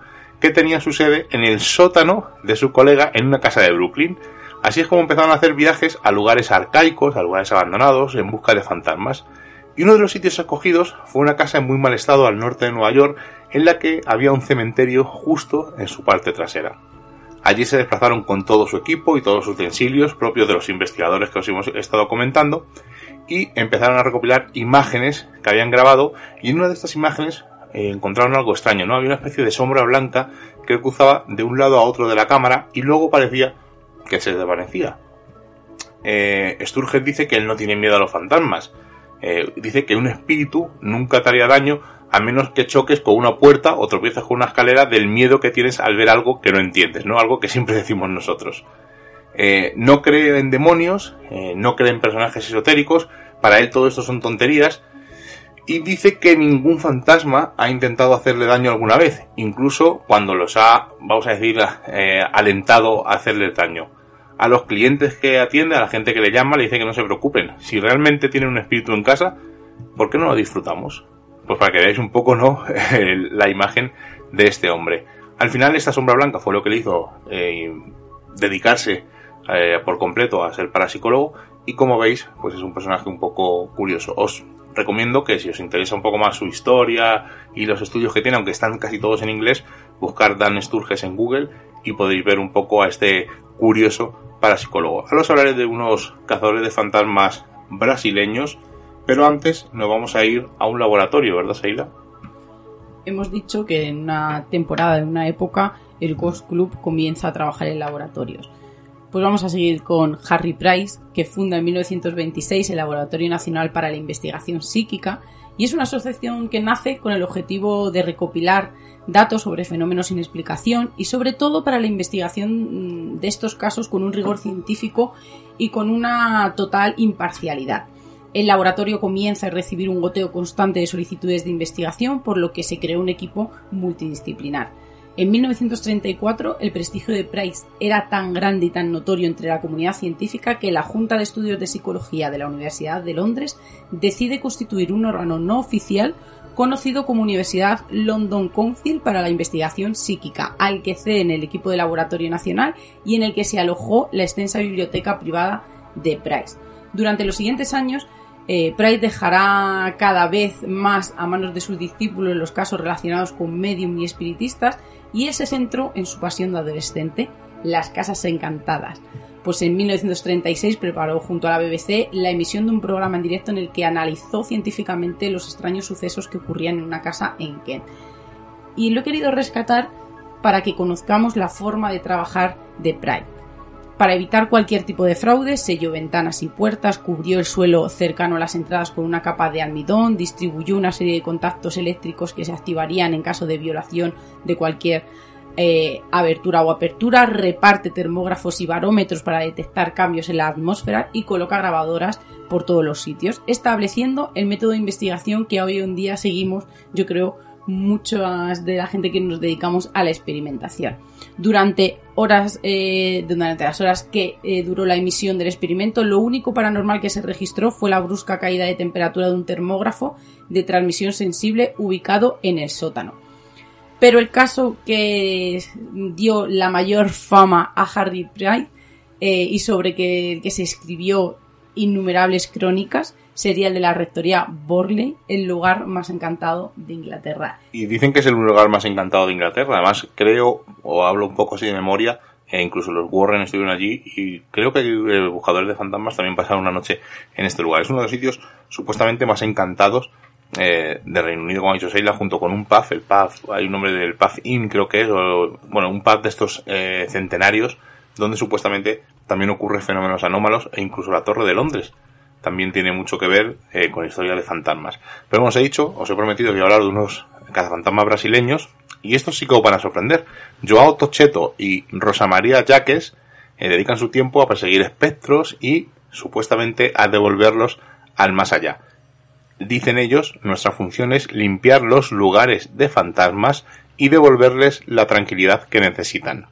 que tenía su sede en el sótano de su colega en una casa de Brooklyn. Así es como empezaron a hacer viajes a lugares arcaicos, a lugares abandonados, en busca de fantasmas. Y uno de los sitios escogidos fue una casa en muy mal estado al norte de Nueva York, en la que había un cementerio justo en su parte trasera. Allí se desplazaron con todo su equipo y todos sus utensilios propios de los investigadores que os hemos estado comentando y empezaron a recopilar imágenes que habían grabado y en una de estas imágenes eh, encontraron algo extraño, ¿no? Había una especie de sombra blanca que cruzaba de un lado a otro de la cámara y luego parecía que se desvanecía. Eh, dice que él no tiene miedo a los fantasmas. Eh, dice que un espíritu nunca te haría daño a menos que choques con una puerta o tropieces con una escalera del miedo que tienes al ver algo que no entiendes, ¿no? Algo que siempre decimos nosotros. no cree en demonios, no cree en personajes esotéricos, para él todo esto son tonterías, y dice que ningún fantasma ha intentado hacerle daño alguna vez, incluso cuando los ha, vamos a decir, eh, alentado a hacerle daño. A los clientes que atiende, a la gente que le llama, le dice que no se preocupen. Si realmente tienen un espíritu en casa, ¿por qué no lo disfrutamos? Pues para que veáis un poco, ¿no? la imagen de este hombre. Al final, esta sombra blanca fue lo que le hizo eh, dedicarse eh, por completo a ser parapsicólogo y como veis, pues es un personaje un poco curioso. Os recomiendo que si os interesa un poco más su historia y los estudios que tiene, aunque están casi todos en inglés, buscar Dan Sturges en Google y podéis ver un poco a este curioso parapsicólogo. Ahora os hablaré de unos cazadores de fantasmas brasileños, pero antes nos vamos a ir a un laboratorio, ¿verdad, Seila? Hemos dicho que en una temporada, en una época, el Ghost Club comienza a trabajar en laboratorios. Pues vamos a seguir con Harry Price, que funda en 1926 el Laboratorio Nacional para la Investigación Psíquica y es una asociación que nace con el objetivo de recopilar datos sobre fenómenos sin explicación y sobre todo para la investigación mm, de estos casos con un rigor científico y con una total imparcialidad. El laboratorio comienza a recibir un goteo constante de solicitudes de investigación, por lo que se creó un equipo multidisciplinar. En 1934, el prestigio de Price era tan grande y tan notorio entre la comunidad científica que la Junta de Estudios de Psicología de la Universidad de Londres decide constituir un órgano no oficial conocido como Universidad London Council para la Investigación Psíquica, al que cede el equipo de laboratorio nacional y en el que se alojó la extensa biblioteca privada de Price. Durante los siguientes años, eh, Price dejará cada vez más a manos de sus discípulos los casos relacionados con medium y espiritistas y él se centró en su pasión de adolescente, las casas encantadas. Pues en 1936 preparó junto a la BBC la emisión de un programa en directo en el que analizó científicamente los extraños sucesos que ocurrían en una casa en Kent. Y lo he querido rescatar para que conozcamos la forma de trabajar de Price. Para evitar cualquier tipo de fraude, selló ventanas y puertas, cubrió el suelo cercano a las entradas con una capa de almidón, distribuyó una serie de contactos eléctricos que se activarían en caso de violación de cualquier eh, abertura o apertura, reparte termógrafos y barómetros para detectar cambios en la atmósfera y coloca grabadoras por todos los sitios, estableciendo el método de investigación que hoy en día seguimos, yo creo, muchas de la gente que nos dedicamos a la experimentación. Durante horas, eh, durante las horas que eh, duró la emisión del experimento, lo único paranormal que se registró fue la brusca caída de temperatura de un termógrafo de transmisión sensible ubicado en el sótano. Pero el caso que dio la mayor fama a Harry Price eh, y sobre que, que se escribió innumerables crónicas sería el de la rectoría Borley, el lugar más encantado de Inglaterra. Y dicen que es el lugar más encantado de Inglaterra. Además, creo, o hablo un poco así de memoria, e incluso los Warren estuvieron allí y creo que los buscadores de fantasmas también pasaron una noche en este lugar. Es uno de los sitios supuestamente más encantados eh, de Reino Unido, como ha dicho Seila, junto con un pub, el pub, hay un nombre del pub Inn creo que es, o, bueno, un pub de estos eh, centenarios, donde supuestamente también ocurre fenómenos anómalos e incluso la Torre de Londres también tiene mucho que ver eh, con historia de fantasmas. Pero como os he dicho, os he prometido que voy a hablar de unos cazafantasmas brasileños y estos sí que os van a sorprender. Joao Tocheto y Rosa María Jaques eh, dedican su tiempo a perseguir espectros y supuestamente a devolverlos al más allá. Dicen ellos, nuestra función es limpiar los lugares de fantasmas y devolverles la tranquilidad que necesitan.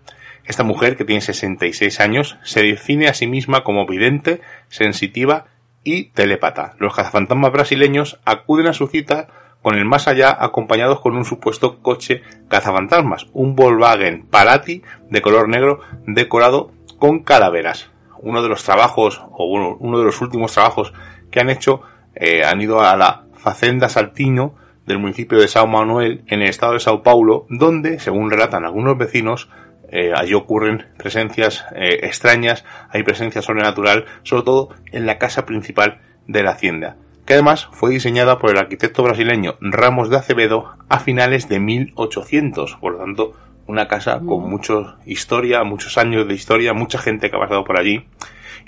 Esta mujer, que tiene 66 años, se define a sí misma como vidente, sensitiva y telépata. Los cazafantasmas brasileños acuden a su cita con el más allá acompañados con un supuesto coche cazafantasmas, un Volkswagen Parati de color negro decorado con calaveras. Uno de los trabajos, o uno, de los últimos trabajos que han hecho, eh, han ido a la Facenda Saltino del municipio de São Manuel en el estado de Sao Paulo, donde, según relatan algunos vecinos, eh, allí ocurren presencias eh, extrañas, hay presencia sobrenatural, sobre todo en la casa principal de la hacienda, que además fue diseñada por el arquitecto brasileño Ramos de Acevedo a finales de 1800, por lo tanto una casa con mucha historia, muchos años de historia, mucha gente que ha pasado por allí.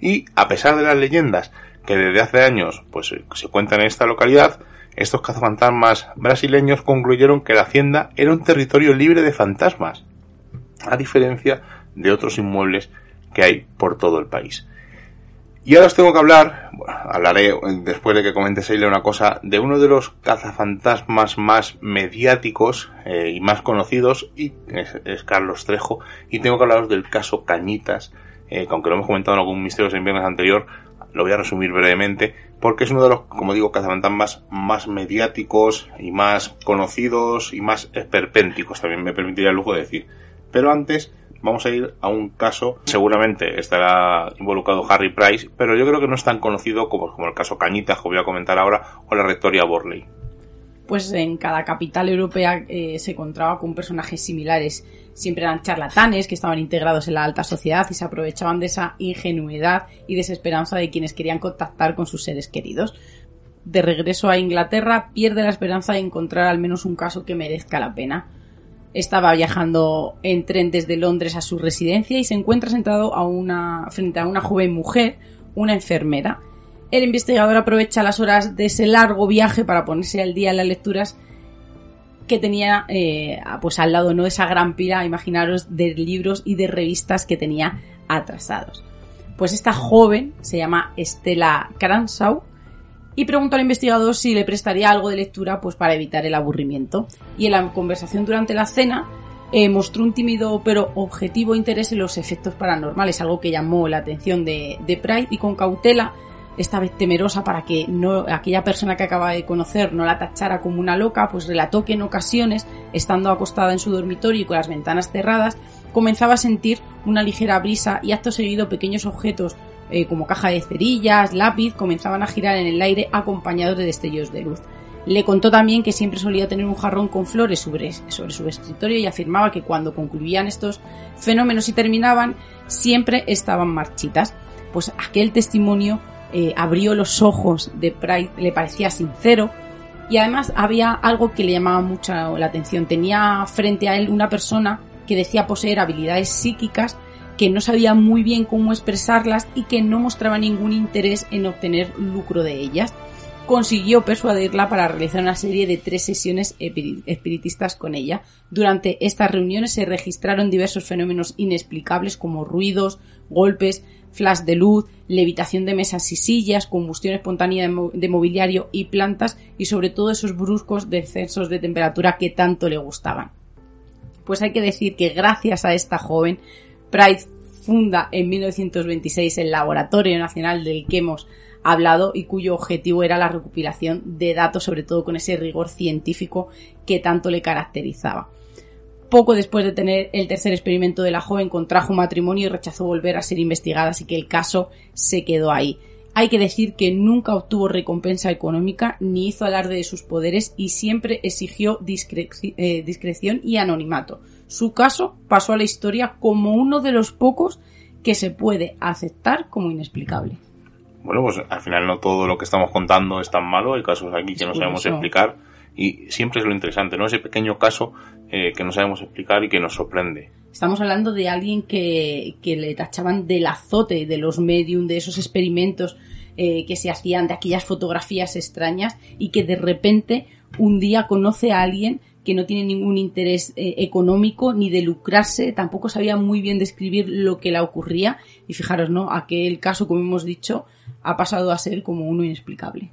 Y a pesar de las leyendas que desde hace años pues se cuentan en esta localidad, estos cazafantasmas brasileños concluyeron que la hacienda era un territorio libre de fantasmas a diferencia de otros inmuebles que hay por todo el país. Y ahora os tengo que hablar, hablaré después de que comente Seile una cosa, de uno de los cazafantasmas más mediáticos eh, y más conocidos, y es, Carlos Trejo, y tengo que hablaros del caso Cañitas, eh, que aunque lo hemos comentado en algún misterio en viernes anterior, lo voy a resumir brevemente, porque es uno de los, como digo, cazafantasmas más mediáticos y más conocidos y más esperpénticos, también me permitiría el lujo de decir. Pero antes vamos a ir a un caso, seguramente estará involucrado Harry Price, pero yo creo que no es tan conocido como, el caso Cañita, que voy a comentar ahora, o la rectoria Borley. Pues en cada capital europea eh, se encontraba con personajes similares. Siempre eran charlatanes que estaban integrados en la alta sociedad y se aprovechaban de esa ingenuidad y desesperanza de quienes querían contactar con sus seres queridos. De regreso a Inglaterra, pierde la esperanza de encontrar al menos un caso que merezca la pena estaba viajando en tren desde Londres a su residencia y se encuentra sentado a una, frente a una joven mujer, una enfermera. El investigador aprovecha las horas de ese largo viaje para ponerse al día en las lecturas que tenía eh, pues al lado no esa gran pila, imaginaros, de libros y de revistas que tenía atrasados. Pues esta joven se llama Estela Cranshaw y preguntó al investigador si le prestaría algo de lectura pues para evitar el aburrimiento. Y en la conversación durante la cena eh, mostró un tímido pero objetivo interés en los efectos paranormales, algo que llamó la atención de, de Pride y con cautela, esta vez temerosa para que no, aquella persona que acaba de conocer no la tachara como una loca, pues relató que en ocasiones, estando acostada en su dormitorio y con las ventanas cerradas, comenzaba a sentir una ligera brisa y acto seguido pequeños objetos eh, como caja de cerillas, lápiz, comenzaban a girar en el aire acompañados de destellos de luz. Le contó también que siempre solía tener un jarrón con flores sobre, sobre su escritorio y afirmaba que cuando concluían estos fenómenos y terminaban, siempre estaban marchitas. Pues aquel testimonio eh, abrió los ojos de Pride, le parecía sincero, y además había algo que le llamaba mucho la atención. Tenía frente a él una persona que decía poseer habilidades psíquicas que no sabía muy bien cómo expresarlas y que no mostraba ningún interés en obtener lucro de ellas. Consiguió persuadirla para realizar una serie de tres sesiones espiritistas con ella. Durante estas reuniones se registraron diversos fenómenos inexplicables como ruidos, golpes, flash de luz, levitación de mesas y sillas, combustión espontánea de mobiliario y plantas y sobre todo esos bruscos descensos de temperatura que tanto le gustaban. Pues hay que decir que gracias a esta joven, Price funda en 1926 el Laboratorio Nacional del que hemos hablado y cuyo objetivo era la recopilación de datos, sobre todo con ese rigor científico que tanto le caracterizaba. Poco después de tener el tercer experimento de la joven contrajo matrimonio y rechazó volver a ser investigada, así que el caso se quedó ahí. Hay que decir que nunca obtuvo recompensa económica ni hizo alarde de sus poderes y siempre exigió eh, discreción y anonimato. Su caso pasó a la historia como uno de los pocos que se puede aceptar como inexplicable. Bueno, pues al final no todo lo que estamos contando es tan malo, hay casos aquí que no sabemos explicar y siempre es lo interesante, ¿no? Ese pequeño caso eh, que no sabemos explicar y que nos sorprende. Estamos hablando de alguien que, que le tachaban del azote de los medium, de esos experimentos eh, que se hacían, de aquellas fotografías extrañas y que de repente un día conoce a alguien que no tiene ningún interés eh, económico ni de lucrarse, tampoco sabía muy bien describir lo que le ocurría y fijaros, ¿no? Aquel caso, como hemos dicho, ha pasado a ser como uno inexplicable.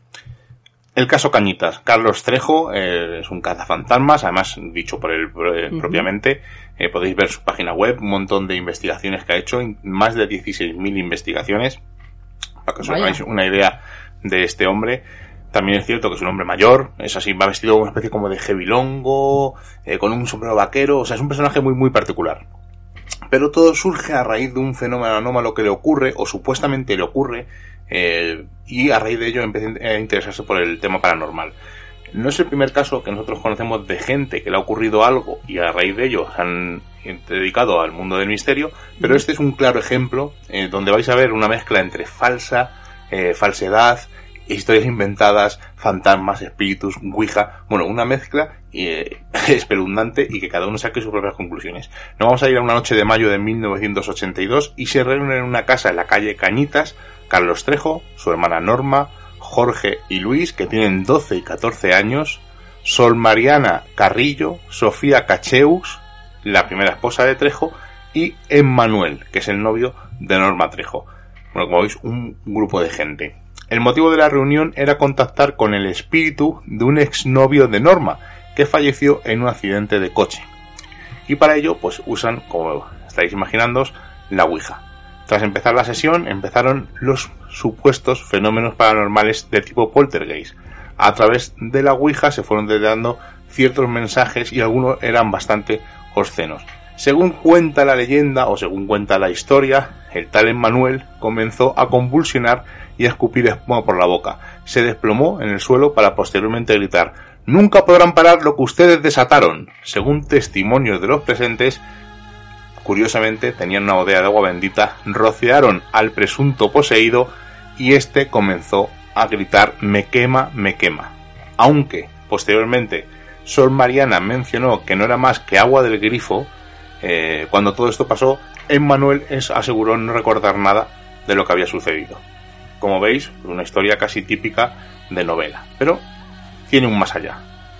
El caso Cañitas. Carlos Trejo eh, es un cazafantasmas, además dicho por él eh, propiamente. Eh, podéis ver su página web, un montón de investigaciones que ha hecho, más de 16.000 investigaciones, para que os hagáis una idea de este hombre. También es cierto que es un hombre mayor, es así, va vestido como una especie como de jevilongo, con un sombrero vaquero, o sea, es un personaje muy, muy particular. Pero todo surge a raíz de un fenómeno anómalo que le ocurre, o supuestamente le ocurre, eh, y a raíz de ello empecé a interesarse por el tema paranormal. No es el primer caso que nosotros conocemos de gente que le ha ocurrido algo y a raíz de ello se han dedicado al mundo del misterio, pero este es un claro ejemplo eh, donde vais a ver una mezcla entre falsa, eh, falsedad, historias inventadas, fantasmas, espíritus, ouija, bueno, una mezcla espeluznante y que cada uno saque sus propias conclusiones. Nos vamos a ir a una noche de mayo de 1982 y se reúnen en una casa en la calle Cañitas Carlos Trejo, su hermana Norma, Jorge y Luis, que tienen 12 y 14 años, Sol Mariana Carrillo, Sofía Cacheus, la primera esposa de Trejo, y Emmanuel, que es el novio de Norma Trejo. Bueno, como veis, un grupo de gente. El motivo de la reunión era contactar con el espíritu de un exnovio de Norma, que falleció en un accidente de coche. Y para ello, pues usan, como estáis imaginando, la Ouija. Tras empezar la sesión, empezaron los supuestos fenómenos paranormales de tipo poltergeist. A través de la Ouija se fueron detectando ciertos mensajes y algunos eran bastante obscenos. Según cuenta la leyenda o según cuenta la historia, el tal Emmanuel comenzó a convulsionar y escupir espuma por la boca. Se desplomó en el suelo para posteriormente gritar Nunca podrán parar lo que ustedes desataron. Según testimonios de los presentes, Curiosamente, tenían una botella de agua bendita, rociaron al presunto poseído y este comenzó a gritar me quema, me quema. Aunque, posteriormente, Sol Mariana mencionó que no era más que agua del grifo, eh, cuando todo esto pasó, Emmanuel aseguró no recordar nada de lo que había sucedido. Como veis, una historia casi típica de novela, pero tiene un más allá.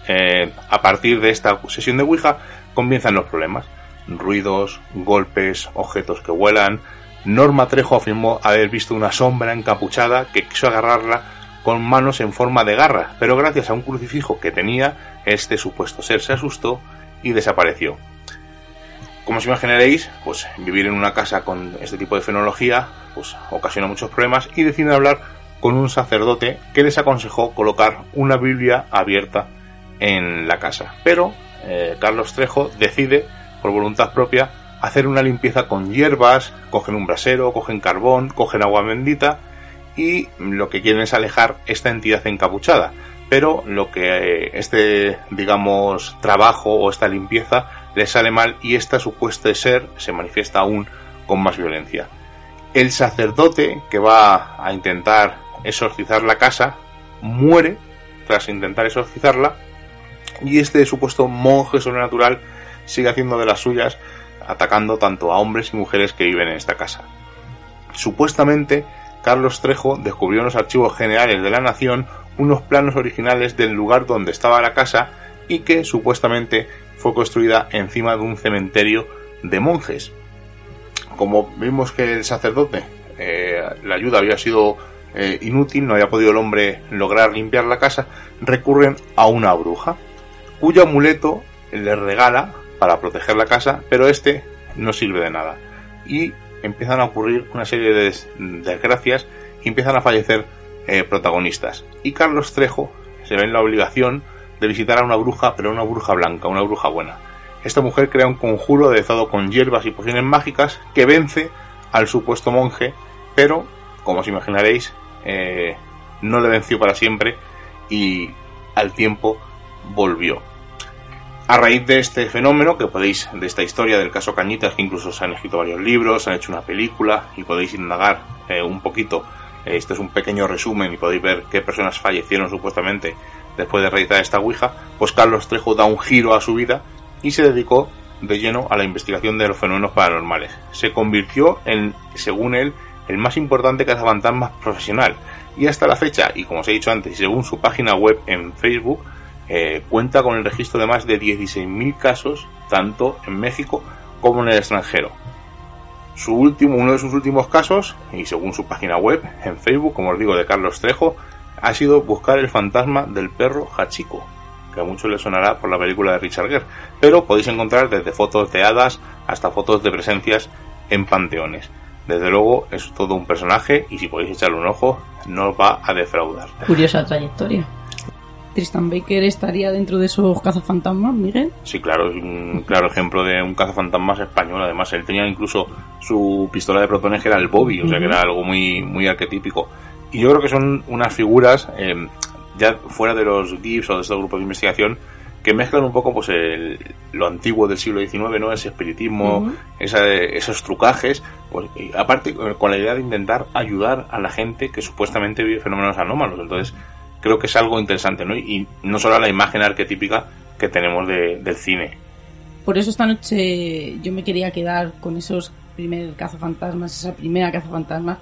Eh, a partir de esta sesión de Ouija comienzan los problemas ruidos, golpes, objetos que vuelan. Norma Trejo afirmó haber visto una sombra encapuchada que quiso agarrarla con manos en forma de garra, pero gracias a un crucifijo que tenía, este supuesto ser se asustó y desapareció. Como os imaginaréis, pues vivir en una casa con este tipo de fenología, pues ocasiona muchos problemas y deciden hablar con un sacerdote que les aconsejó colocar una Biblia abierta en la casa. Pero eh, Carlos Trejo decide por voluntad propia, hacer una limpieza con hierbas, cogen un brasero, cogen carbón, cogen agua bendita y lo que quieren es alejar esta entidad encapuchada. Pero lo que este, digamos, trabajo o esta limpieza les sale mal y esta supuesta ser se manifiesta aún con más violencia. El sacerdote que va a intentar exorcizar la casa muere tras intentar exorcizarla y este supuesto monje sobrenatural sigue haciendo de las suyas atacando tanto a hombres y mujeres que viven en esta casa. Supuestamente, Carlos Trejo descubrió en los archivos generales de la Nación unos planos originales del lugar donde estaba la casa y que supuestamente fue construida encima de un cementerio de monjes. Como vimos que el sacerdote, eh, la ayuda había sido eh, inútil, no había podido el hombre lograr limpiar la casa, recurren a una bruja, cuyo amuleto le regala para proteger la casa, pero este no sirve de nada. Y empiezan a ocurrir una serie de desgracias y empiezan a fallecer eh, protagonistas. Y Carlos Trejo se ve en la obligación de visitar a una bruja, pero una bruja blanca, una bruja buena. Esta mujer crea un conjuro aderezado con hierbas y pociones mágicas que vence al supuesto monje, pero, como os imaginaréis, eh, no le venció para siempre y al tiempo volvió. A raíz de este fenómeno, que podéis, de esta historia del caso Cañitas, que incluso se han escrito varios libros, se han hecho una película y podéis indagar eh, un poquito, este es un pequeño resumen y podéis ver qué personas fallecieron supuestamente después de reeditar esta Ouija, pues Carlos Trejo da un giro a su vida y se dedicó de lleno a la investigación de los fenómenos paranormales. Se convirtió en, según él, el más importante cazafantasmas profesional y hasta la fecha, y como os he dicho antes, según su página web en Facebook, eh, cuenta con el registro de más de 16.000 casos, tanto en México como en el extranjero. Su último, uno de sus últimos casos, y según su página web en Facebook, como os digo, de Carlos Trejo, ha sido buscar el fantasma del perro Hachiko, que a muchos les sonará por la película de Richard Gere, pero podéis encontrar desde fotos de hadas hasta fotos de presencias en panteones. Desde luego es todo un personaje y si podéis echarle un ojo no os va a defraudar. Curiosa trayectoria. Tristan Baker estaría dentro de esos cazafantasmas, Miguel. Sí, claro, es un claro ejemplo de un cazafantasmas español. Además, él tenía incluso su pistola de protones que era el Bobby, o sea que era algo muy, muy arquetípico. Y yo creo que son unas figuras, eh, ya fuera de los GIFs o de estos grupos de investigación, que mezclan un poco pues lo antiguo del siglo XIX, ¿no? Ese espiritismo, esos trucajes, pues, aparte con la idea de intentar ayudar a la gente que supuestamente vive fenómenos anómalos. Entonces, creo que es algo interesante, ¿no? Y, no solo la imagen arquetípica que tenemos del cine. Por eso esta noche yo me quería quedar con esos primeros cazafantasmas, esa primera cazafantasmas,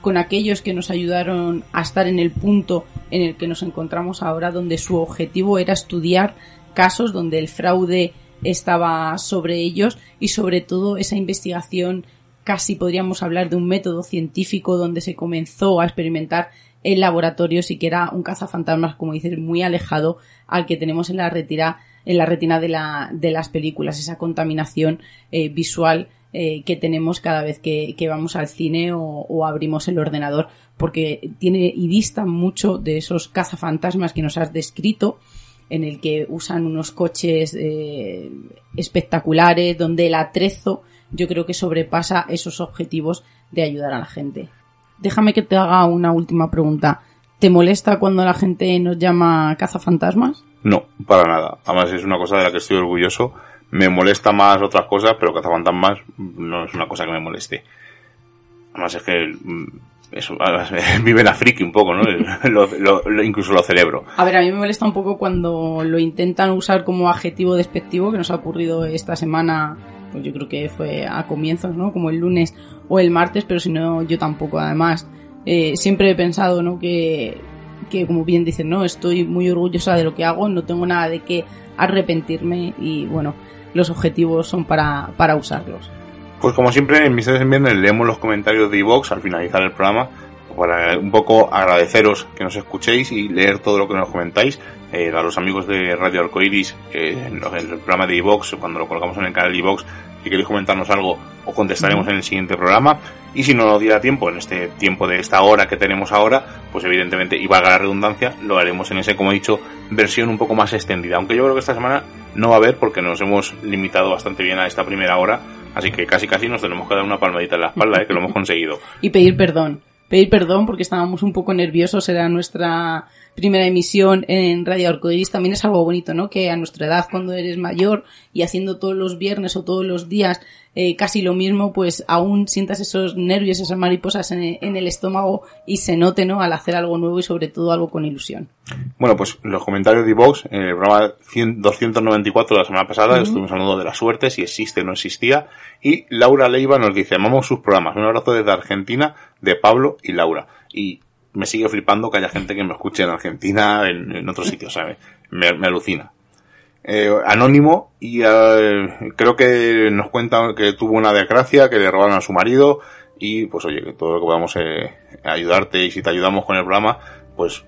con aquellos que nos ayudaron a estar en el punto en el que nos encontramos ahora, donde su objetivo era estudiar casos donde el fraude estaba sobre ellos y sobre todo esa investigación casi podríamos hablar de un método científico donde se comenzó a experimentar en laboratorios y que era un cazafantasmas, como dices, muy alejado al que tenemos en la retina, en la retina de, la, de las películas, esa contaminación eh, visual eh, que tenemos cada vez que, vamos al cine o, abrimos el ordenador, porque tiene y dista mucho de esos cazafantasmas que nos has descrito en el que usan unos coches eh, espectaculares, donde el atrezo yo creo que sobrepasa esos objetivos de ayudar a la gente. Déjame que te haga una última pregunta. ¿Te molesta cuando la gente nos llama cazafantasmas? No, para nada. Además es una cosa de la que estoy orgulloso. Me molesta más otras cosas, pero cazafantasmas no es una cosa que me moleste. Además es que mm, eso, vive la friki un poco, ¿no? incluso lo celebro. A ver, a mí me molesta un poco cuando lo intentan usar como adjetivo despectivo, que nos ha ocurrido esta semana, pues yo creo que fue a comienzos, ¿no? Como el lunes o el martes, pero si no, yo tampoco. Además, eh, siempre he pensado, ¿no? Que, que como bien dicen, ¿no? Estoy muy orgullosa de lo que hago, no tengo nada de qué arrepentirme y bueno, los objetivos son para, para usarlos. Pues como siempre, en Misterios en Viernes leemos los comentarios de iVox al finalizar el programa para un poco agradeceros que nos escuchéis y leer todo lo que nos comentáis. Eh, a los amigos de Radio Arcoiris, eh, en, el programa de iVox, cuando lo colgamos en el canal de iVox, si queréis comentarnos algo, os contestaremos en el siguiente programa. Y si no nos diera tiempo, en este tiempo de esta hora que tenemos ahora, pues evidentemente, y valga la redundancia, lo haremos en ese, como he dicho, versión un poco más extendida. Aunque yo creo que esta semana no va a haber porque nos hemos limitado bastante bien a esta primera hora Así que casi casi nos tenemos que dar una palmadita en la espalda, ¿eh? que lo hemos conseguido. y pedir perdón. Pedir perdón porque estábamos un poco nerviosos, era nuestra primera emisión en Radio Arcoiris también es algo bonito, ¿no? Que a nuestra edad, cuando eres mayor y haciendo todos los viernes o todos los días eh, casi lo mismo, pues aún sientas esos nervios, esas mariposas en, el estómago y se note, ¿no? Al hacer algo nuevo y sobre todo algo con ilusión. Bueno, pues los comentarios de Vox, en el programa 294 de la semana pasada, estuvimos hablando de la suerte, si existe o no existía, y Laura Leiva nos dice, amamos sus programas, un abrazo desde Argentina de Pablo y Laura. Y me sigue flipando que haya gente que me escuche en Argentina, en, en otros sitios, ¿sabes? Me, alucina. Eh, anónimo y eh, creo que nos cuenta que tuvo una desgracia, que le robaron a su marido y pues oye, que todo lo que podamos eh, ayudarte y si te ayudamos con el programa, pues es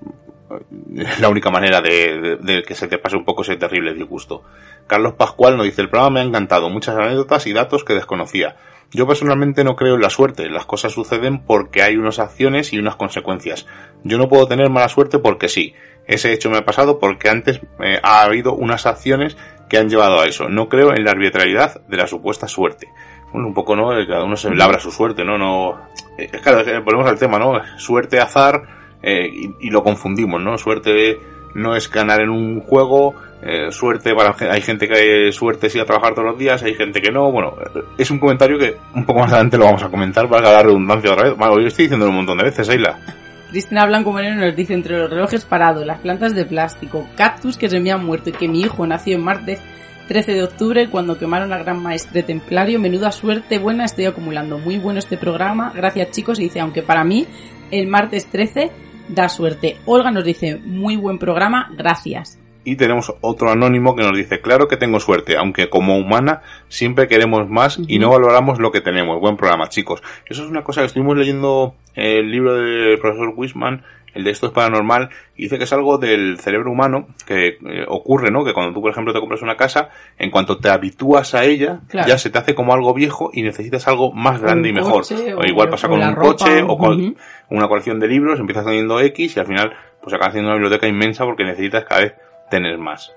la única manera de, de, que se te pase un poco ese terrible disgusto. Carlos Pascual nos dice, el programa me ha encantado, muchas anécdotas y datos que desconocía. Yo personalmente no creo en la suerte, las cosas suceden porque hay unas acciones y unas consecuencias. Yo no puedo tener mala suerte porque sí. Ese hecho me ha pasado porque antes eh, ha habido unas acciones que han llevado a eso. No creo en la arbitrariedad de la supuesta suerte. Bueno, un poco, ¿no? Cada uno se labra su suerte, ¿no? no eh, claro, volvemos al tema, ¿no? Suerte, azar, eh, y, lo confundimos, ¿no? Suerte no es ganar en un juego, eh, suerte para hay gente que suerte sí a trabajar todos los días, hay gente que no. Bueno, es un comentario que un poco más adelante lo vamos a comentar para la redundancia otra vez. Bueno, yo estoy diciendo un montón de veces, Ayla. Cristina Blanco Moreno nos dice entre los relojes parados, las plantas de plástico, cactus que se me han muerto y que mi hijo nació en martes 13 de octubre cuando quemaron a gran maestre templario. Menuda suerte buena estoy acumulando. Muy bueno este programa. Gracias chicos. Y dice, aunque para mí el martes 13 da suerte. Olga nos dice, muy buen programa. Gracias. Y tenemos otro anónimo que nos dice, claro que tengo suerte, aunque como humana siempre queremos más y no valoramos lo que tenemos. Buen programa, chicos. Eso es una cosa que estuvimos leyendo el libro del profesor Wisman, el de esto es paranormal, y dice que es algo del cerebro humano que eh, ocurre, ¿no? Que cuando tú, por ejemplo, te compras una casa, en cuanto te habitúas a ella, ya se te hace como algo viejo y necesitas algo más grande y mejor. O, igual pasa con un coche o con una colección de libros, empiezas teniendo X y al final pues acabas haciendo una biblioteca inmensa porque necesitas cada vez tener más.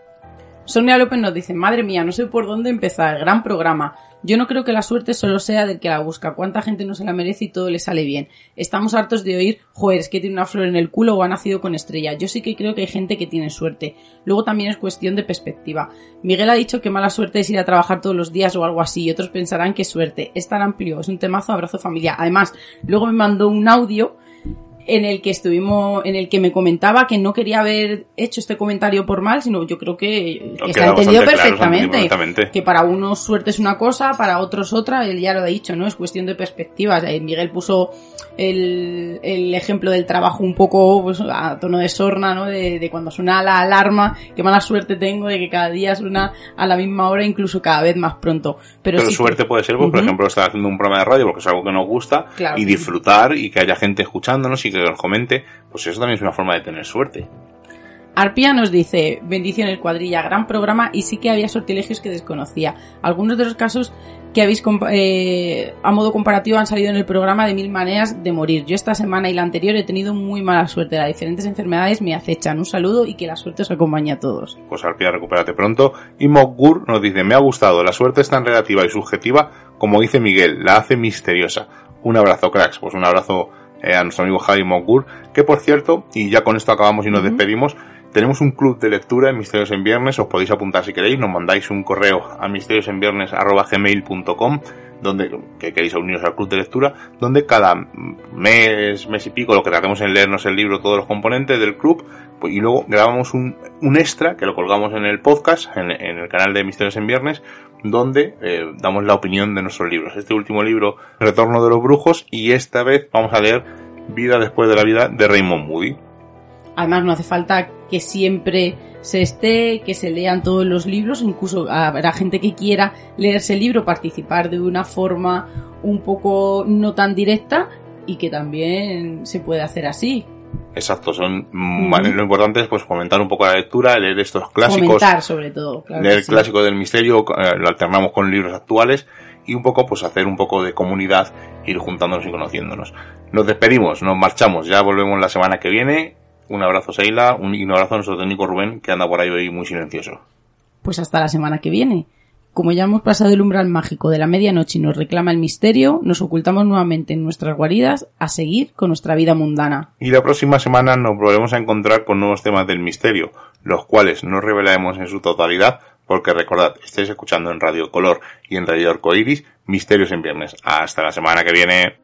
Sonia López nos dice, madre mía, no sé por dónde empezar, gran programa. Yo no creo que la suerte solo sea del que la busca, cuánta gente no se la merece y todo le sale bien. Estamos hartos de oír, joder, es que tiene una flor en el culo o ha nacido con estrella. Yo sí que creo que hay gente que tiene suerte. Luego también es cuestión de perspectiva. Miguel ha dicho que mala suerte es ir a trabajar todos los días o algo así, y otros pensarán que suerte. Es tan amplio, es un temazo, abrazo familia. Además, luego me mandó un audio en el que estuvimos, en el que me comentaba que no quería haber hecho este comentario por mal, sino yo creo que, se ha entendido perfectamente, Que para unos suerte es una cosa, para otros otra, él ya lo ha dicho, ¿no? Es cuestión de perspectivas. Eh, Miguel puso el, el ejemplo del trabajo un poco pues, a tono de sorna, ¿no? De, de, cuando suena la alarma, qué mala suerte tengo de que cada día suena a la misma hora, incluso cada vez más pronto. Pero, suerte puede ser, pues, por ejemplo, estar haciendo un programa de radio porque es algo que nos gusta y disfrutar y que haya gente escuchándonos y que nos comente, pues eso también es una forma de tener suerte. Arpia nos dice, bendiciones cuadrilla, gran programa y sí que había sortilegios que desconocía. Algunos de los casos que habéis eh, a modo comparativo han salido en el programa de mil maneras de morir. Yo esta semana y la anterior he tenido muy mala suerte. Las diferentes enfermedades me acechan. Un saludo y que la suerte os acompañe a todos. Pues Arpia, recupérate pronto. Y Mogur nos dice, me ha gustado. La suerte es tan relativa y subjetiva como dice Miguel. La hace misteriosa. Un abrazo, cracks. Pues un abrazo eh, a nuestro amigo Javi Mogur, que por cierto, y ya con esto acabamos y nos despedimos, tenemos un club de lectura en Misterios en Viernes, os podéis apuntar si queréis, nos mandáis un correo a misteriosenviernes.gmail.com donde que queréis uniros al club de lectura, donde cada mes, mes y pico, lo que tratemos en leernos el libro, todos los componentes del club, pues, y luego grabamos un, un, extra que lo colgamos en el podcast, en, el canal de Misterios en Viernes, donde eh, damos la opinión de nuestros libros. Este último libro, Retorno de los Brujos, y esta vez vamos a leer Vida después de la vida de Raymond Moody. Además, no hace falta que siempre se esté, que se lean todos los libros, incluso habrá gente que quiera leerse el libro, participar de una forma un poco no tan directa y que también se puede hacer así. Exacto, son lo importante es pues comentar un poco la lectura, leer estos clásicos, comentar sobre todo, leer el clásico del misterio, eh, lo alternamos con libros actuales y un poco pues hacer un poco de comunidad, ir juntándonos y conociéndonos. Nos despedimos, nos marchamos, ya volvemos la semana que viene un abrazo Seila, un, y un abrazo a nuestro técnico Rubén, que anda por ahí hoy muy silencioso. Pues hasta la semana que viene. como ya hemos pasado el umbral mágico de la medianoche y nos reclama el misterio, nos ocultamos nuevamente en nuestras guaridas a seguir con nuestra vida mundana. Y la próxima semana nos volveremos a encontrar con nuevos temas del misterio, los cuales no revelaremos en su totalidad, porque recordad, estáis escuchando en Radio Color y en Radio Arcoiris Misterios en Viernes. Hasta la semana que viene.